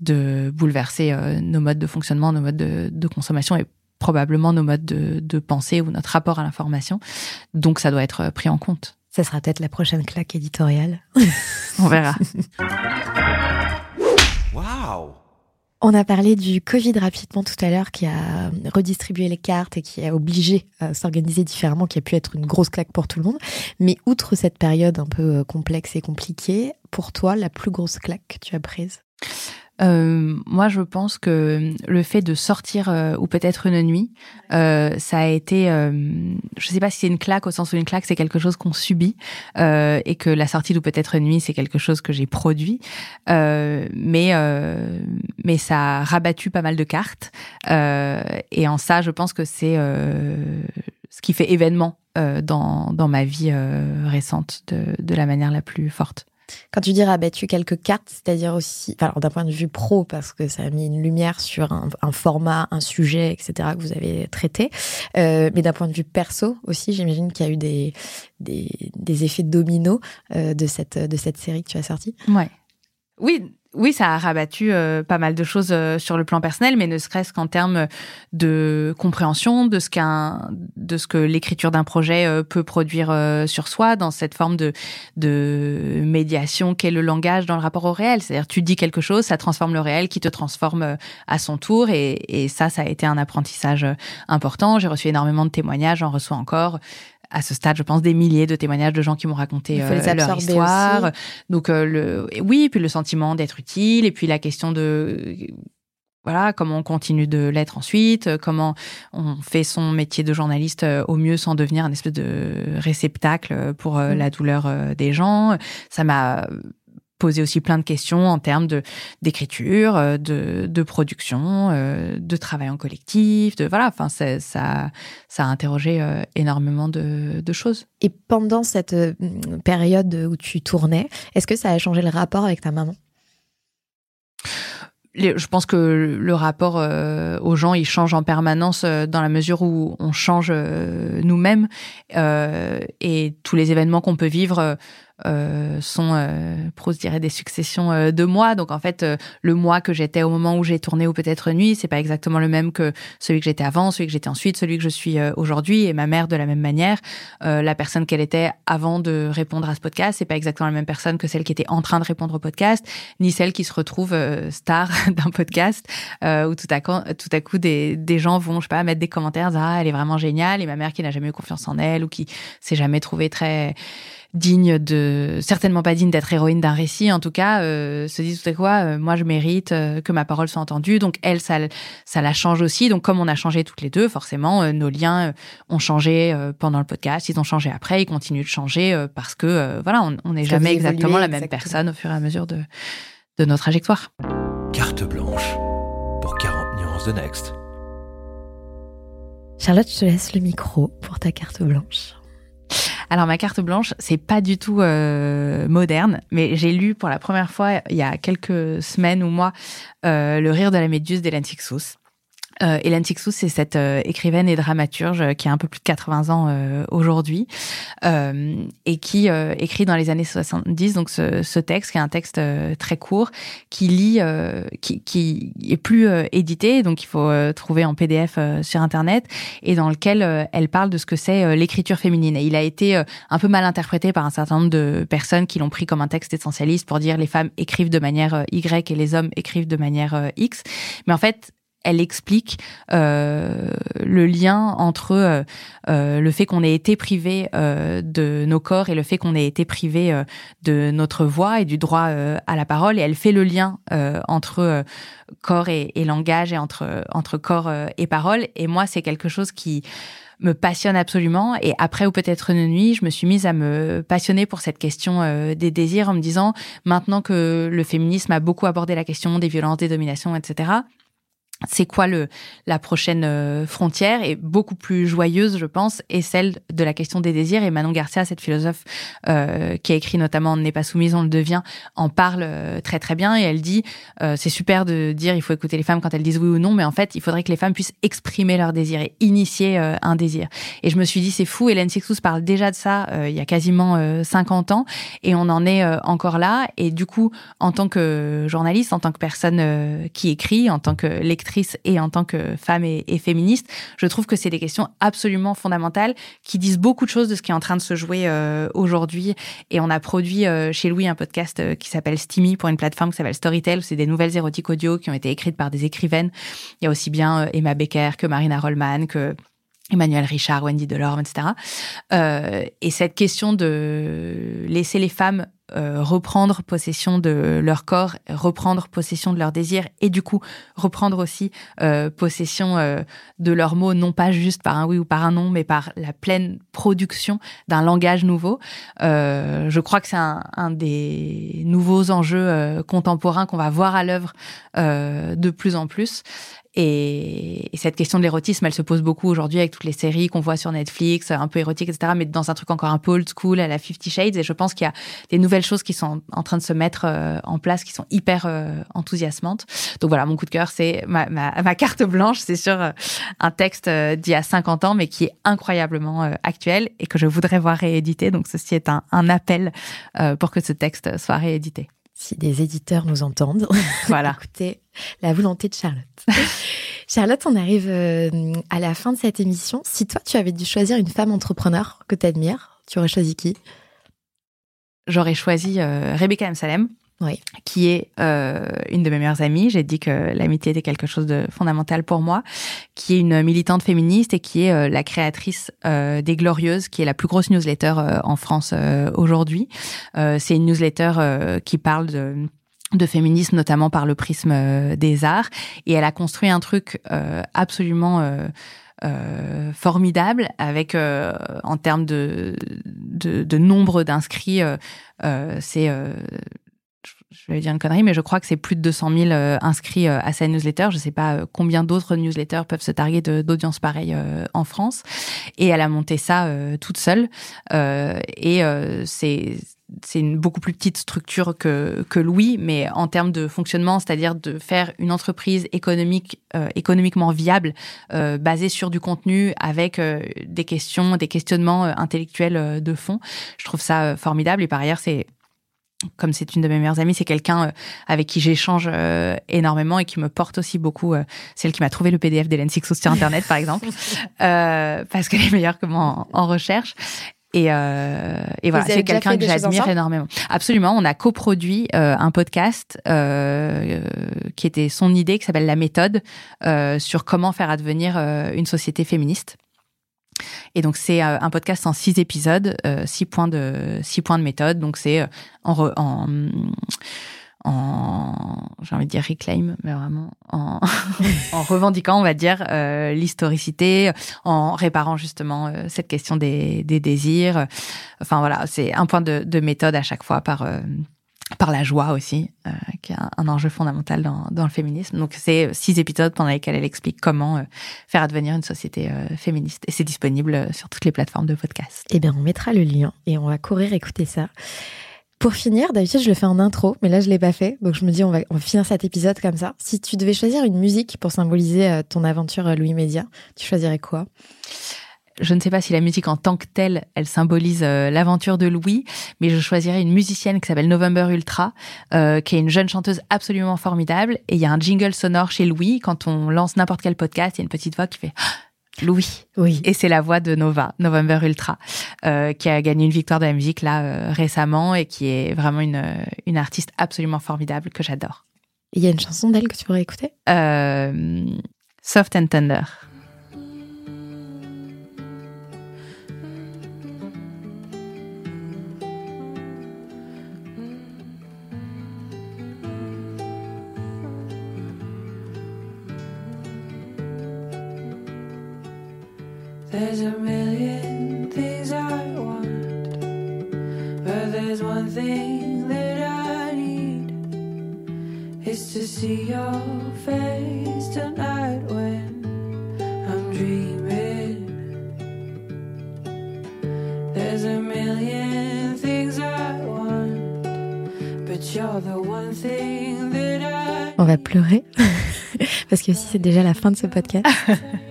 Speaker 2: de bouleverser nos modes de fonctionnement, nos modes de, de consommation et probablement nos modes de, de pensée ou notre rapport à l'information. Donc ça doit être pris en compte.
Speaker 1: Ça sera peut-être la prochaine claque éditoriale.
Speaker 2: On verra.
Speaker 3: Waouh
Speaker 1: On a parlé du Covid rapidement tout à l'heure qui a redistribué les cartes et qui a obligé à s'organiser différemment, qui a pu être une grosse claque pour tout le monde. Mais outre cette période un peu euh, complexe et compliquée, pour toi, la plus grosse claque que tu as prise?
Speaker 2: Euh, moi, je pense que le fait de sortir euh, ou peut-être une nuit, euh, ça a été, euh, je sais pas si c'est une claque au sens où une claque c'est quelque chose qu'on subit euh, et que la sortie ou peut-être une nuit c'est quelque chose que j'ai produit, mais mais ça a rabattu pas mal de cartes et en ça, je pense que c'est ce qui fait événement dans dans ma vie récente de de la manière la plus forte.
Speaker 1: Quand tu dis rabattu quelques cartes, c'est-à-dire aussi, alors d'un point de vue pro, parce que ça a mis une lumière sur un, format, un sujet, etc., que vous avez traité, euh, mais d'un point de vue perso aussi, j'imagine qu'il y a eu des, des, des effets dominos euh, de, cette, de cette série que tu as sortie.
Speaker 2: Ouais. Oui, oui, ça a rabattu euh, pas mal de choses euh, sur le plan personnel, mais ne serait-ce qu'en termes de compréhension de ce qu'un, de ce que l'écriture d'un projet euh, peut produire euh, sur soi, dans cette forme de de médiation qu'est le langage dans le rapport au réel. C'est-à-dire, tu dis quelque chose, ça transforme le réel, qui te transforme à son tour, et, et ça, ça a été un apprentissage important. J'ai reçu énormément de témoignages, j'en reçois encore à ce stade, je pense, des milliers de témoignages de gens qui m'ont raconté euh, leur histoire.
Speaker 1: Aussi.
Speaker 2: Donc, euh, le, oui, puis le sentiment d'être utile, et puis la question de voilà comment on continue de l'être ensuite, comment on fait son métier de journaliste euh, au mieux sans devenir un espèce de réceptacle pour mmh. la douleur des gens. Ça m'a poser aussi plein de questions en termes de d'écriture, euh, de, de production, euh, de travail en collectif, de voilà. Enfin, ça ça a interrogé euh, énormément de, de choses.
Speaker 1: Et pendant cette période où tu tournais, est-ce que ça a changé le rapport avec ta maman?
Speaker 2: Je pense que le rapport euh, aux gens, il change en permanence euh, dans la mesure où on change euh, nous-mêmes et tous les événements qu'on peut vivre euh, sont, euh, Proust dirait, des successions euh, de mois. Donc en fait, euh, le mois que j'étais au moment où j'ai tourné ou peut-être nuit, c'est pas exactement le même que celui que j'étais avant, celui que j'étais ensuite, celui que je suis euh, aujourd'hui. Et ma mère de la même manière, euh, la personne qu'elle était avant de répondre à ce podcast, c'est pas exactement la même personne que celle qui était en train de répondre au podcast, ni celle qui se retrouve star d'un podcast où tout à coup, tout à coup des, des gens vont, je sais pas, mettre des commentaires, ah elle est vraiment géniale. Et ma mère qui n'a jamais eu confiance en elle ou qui s'est jamais trouvée très digne de certainement pas digne d'être héroïne d'un récit en tout cas euh, se dit tout à quoi euh, moi je mérite euh, que ma parole soit entendue. Donc elle ça ça la change aussi. Donc comme on a changé toutes les deux forcément euh, nos liens euh, ont changé euh, pendant le podcast. Ils ont changé après. Ils continuent de changer parce que voilà on n'est jamais exactement la même exactement. personne au fur et à mesure de de nos trajectoires
Speaker 3: carte blanche pour 40 nuances de next.
Speaker 1: Charlotte je te laisse le micro pour ta carte blanche
Speaker 2: alors ma carte blanche, c'est pas du tout euh, moderne, mais j'ai lu pour la première fois il y a quelques semaines ou mois euh, Le rire de la méduse d'Hélène Sixous. Euh, Hélène Sixous, c'est cette euh, écrivaine et dramaturge euh, qui a un peu plus de 80 ans euh, aujourd'hui euh, et qui écrit dans les années 70 donc ce, ce, texte qui est un texte très court qui lit, qui, qui est plus édité donc il faut trouver en PDF sur internet et dans lequel elle parle de ce que c'est l'écriture féminine. Et il a été un peu mal interprété par un certain nombre de personnes qui l'ont pris comme un texte essentialiste pour dire les femmes écrivent de manière Y et les hommes écrivent de manière X. Mais en fait elle explique euh, le lien entre euh, euh, le fait qu'on ait été privé de nos corps et le fait qu'on ait été privé de notre voix et du droit à la parole. Et elle fait le lien entre corps et, langage et entre, entre corps et parole. Et moi, c'est quelque chose qui me passionne absolument. Et après, ou peut-être une nuit, je me suis mise à me passionner pour cette question des désirs en me disant, maintenant que le féminisme a beaucoup abordé la question des violences, des dominations, etc., c'est quoi le la prochaine euh, frontière et beaucoup plus joyeuse je pense est celle de la question des désirs. Et Manon Garcia cette philosophe euh, qui a écrit notamment n'est pas soumise on le devient en parle euh, très très bien. Et elle dit euh, c'est super de dire il faut écouter les femmes quand elles disent oui ou non mais en fait il faudrait que les femmes puissent exprimer leur désir et initier euh, un désir. Et je me suis dit c'est fou Hélène Sixous parle déjà de ça il y a quasiment 50 ans et on en est encore là. Et du coup en tant que journaliste en tant que personne qui écrit en tant que lectrice et en tant que femme et, féministe, je trouve que c'est des questions absolument fondamentales qui disent beaucoup de choses de ce qui est en train de se jouer aujourd'hui. Et on a produit chez Louis un podcast qui s'appelle Steamy pour une plateforme qui s'appelle Storytel, c'est des nouvelles érotiques audio qui ont été écrites par des écrivaines. Il y a aussi bien Emma Becker que Marina Rollman, que Emmanuel Richard, Wendy Delorme, etc. Euh, et cette question de laisser les femmes euh, reprendre possession de leur corps, reprendre possession de leurs désirs et du coup reprendre aussi euh, possession de leurs mots, non pas juste par un oui ou par un non, mais par la pleine production d'un langage nouveau. je crois que c'est un, des nouveaux enjeux contemporains qu'on va voir à l'œuvre de plus en plus. Et, cette question de l'érotisme, elle se pose beaucoup aujourd'hui avec toutes les séries qu'on voit sur Netflix, un peu érotiques, etc., mais dans un truc encore un peu old school à la Fifty Shades. Et je pense qu'il y a des nouvelles choses qui sont en train de se mettre euh, en place, qui sont hyper euh, enthousiasmantes. Donc voilà, mon coup de cœur, c'est ma, carte blanche, c'est sur euh, un texte d'il y a 50 ans, mais qui est incroyablement actuel et que je voudrais voir réédité. Donc ceci est un appel pour que ce texte soit réédité
Speaker 1: si des éditeurs nous entendent. Voilà. Écoutez, la volonté de Charlotte. Charlotte, on arrive euh, à la fin de cette émission. Si toi, tu avais dû choisir une femme entrepreneur que tu admires, tu aurais choisi qui?
Speaker 2: J'aurais choisi euh, Rebecca M. Salem qui est euh, une de mes meilleures amies. J'ai dit que l'amitié était quelque chose de fondamental pour moi, qui est une militante féministe et qui est euh, la créatrice euh, des Glorieuses, qui est la plus grosse newsletter en France aujourd'hui. C'est une newsletter qui parle de de féminisme, notamment par le prisme des arts. Et elle a construit un truc absolument formidable avec, en termes de, de, de nombre d'inscrits, c'est je vais dire une connerie, mais je crois que c'est plus de 200 000 euh, inscrits euh, à sa newsletter. Je ne sais pas euh, combien d'autres newsletters peuvent se targuer d'audience pareille en France. Et elle a monté ça toute seule. et c'est c'est une beaucoup plus petite structure que, que Louis, mais en termes de fonctionnement, c'est-à-dire de faire une entreprise économique, économiquement viable, basée sur du contenu, avec des questions, des questionnements intellectuels de fond. Je trouve ça formidable. Et par ailleurs, c'est comme c'est une de mes meilleures amies, c'est quelqu'un euh, avec qui j'échange euh, énormément et qui me porte aussi beaucoup. Euh, c'est elle qui m'a trouvé le PDF d'Hélène Sixo sur Internet, par exemple, parce qu'elle est meilleure que moi en, recherche. Et, et voilà, c'est quelqu'un que j'admire énormément. Absolument, on a coproduit un podcast qui était son idée, qui s'appelle La méthode, sur comment faire advenir une société féministe. Et donc c'est euh, un podcast en six épisodes, euh, six points de six points de méthode. Donc c'est euh, en, en en j'ai envie de dire reclaim mais vraiment en, en revendiquant on va dire l'historicité en réparant justement cette question des, des désirs enfin voilà c'est un point de, de méthode à chaque fois par par la joie aussi, euh, qui est un, enjeu fondamental dans, le féminisme. Donc c'est six épisodes pendant lesquels elle explique comment euh, faire advenir une société euh, féministe. Et c'est disponible sur toutes les plateformes de podcast.
Speaker 1: Eh bien, on mettra le lien et on va courir écouter ça. Pour finir, d'habitude je le fais en intro, mais là je l'ai pas fait, donc je me dis on va, on va finir cet épisode comme ça. Si tu devais choisir une musique pour symboliser ton aventure Louis Média, tu choisirais quoi?
Speaker 2: Je ne sais pas si la musique en tant que telle, elle symbolise euh, l'aventure de Louis, mais je choisirais une musicienne qui s'appelle November Ultra, euh, qui est une jeune chanteuse absolument formidable. Et il y a un jingle sonore chez Louis. Quand on lance n'importe quel podcast, il y a une petite voix qui fait Louis.
Speaker 1: Oui.
Speaker 2: Et c'est la voix de Nova, November Ultra, euh, qui a gagné une victoire de la musique là récemment et qui est vraiment une, une artiste absolument formidable que j'adore.
Speaker 1: Il y a une chanson d'elle que tu pourrais écouter?
Speaker 2: Soft and Tender. Si c'est déjà la fin de ce podcast.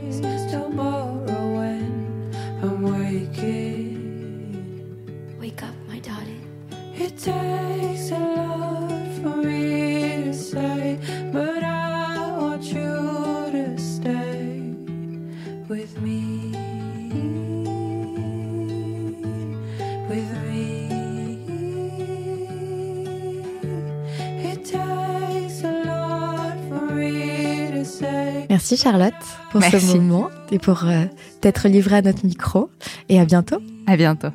Speaker 1: Charlotte pour ce moment et pour euh, t'être livrée à notre micro. Et à bientôt.
Speaker 5: À bientôt.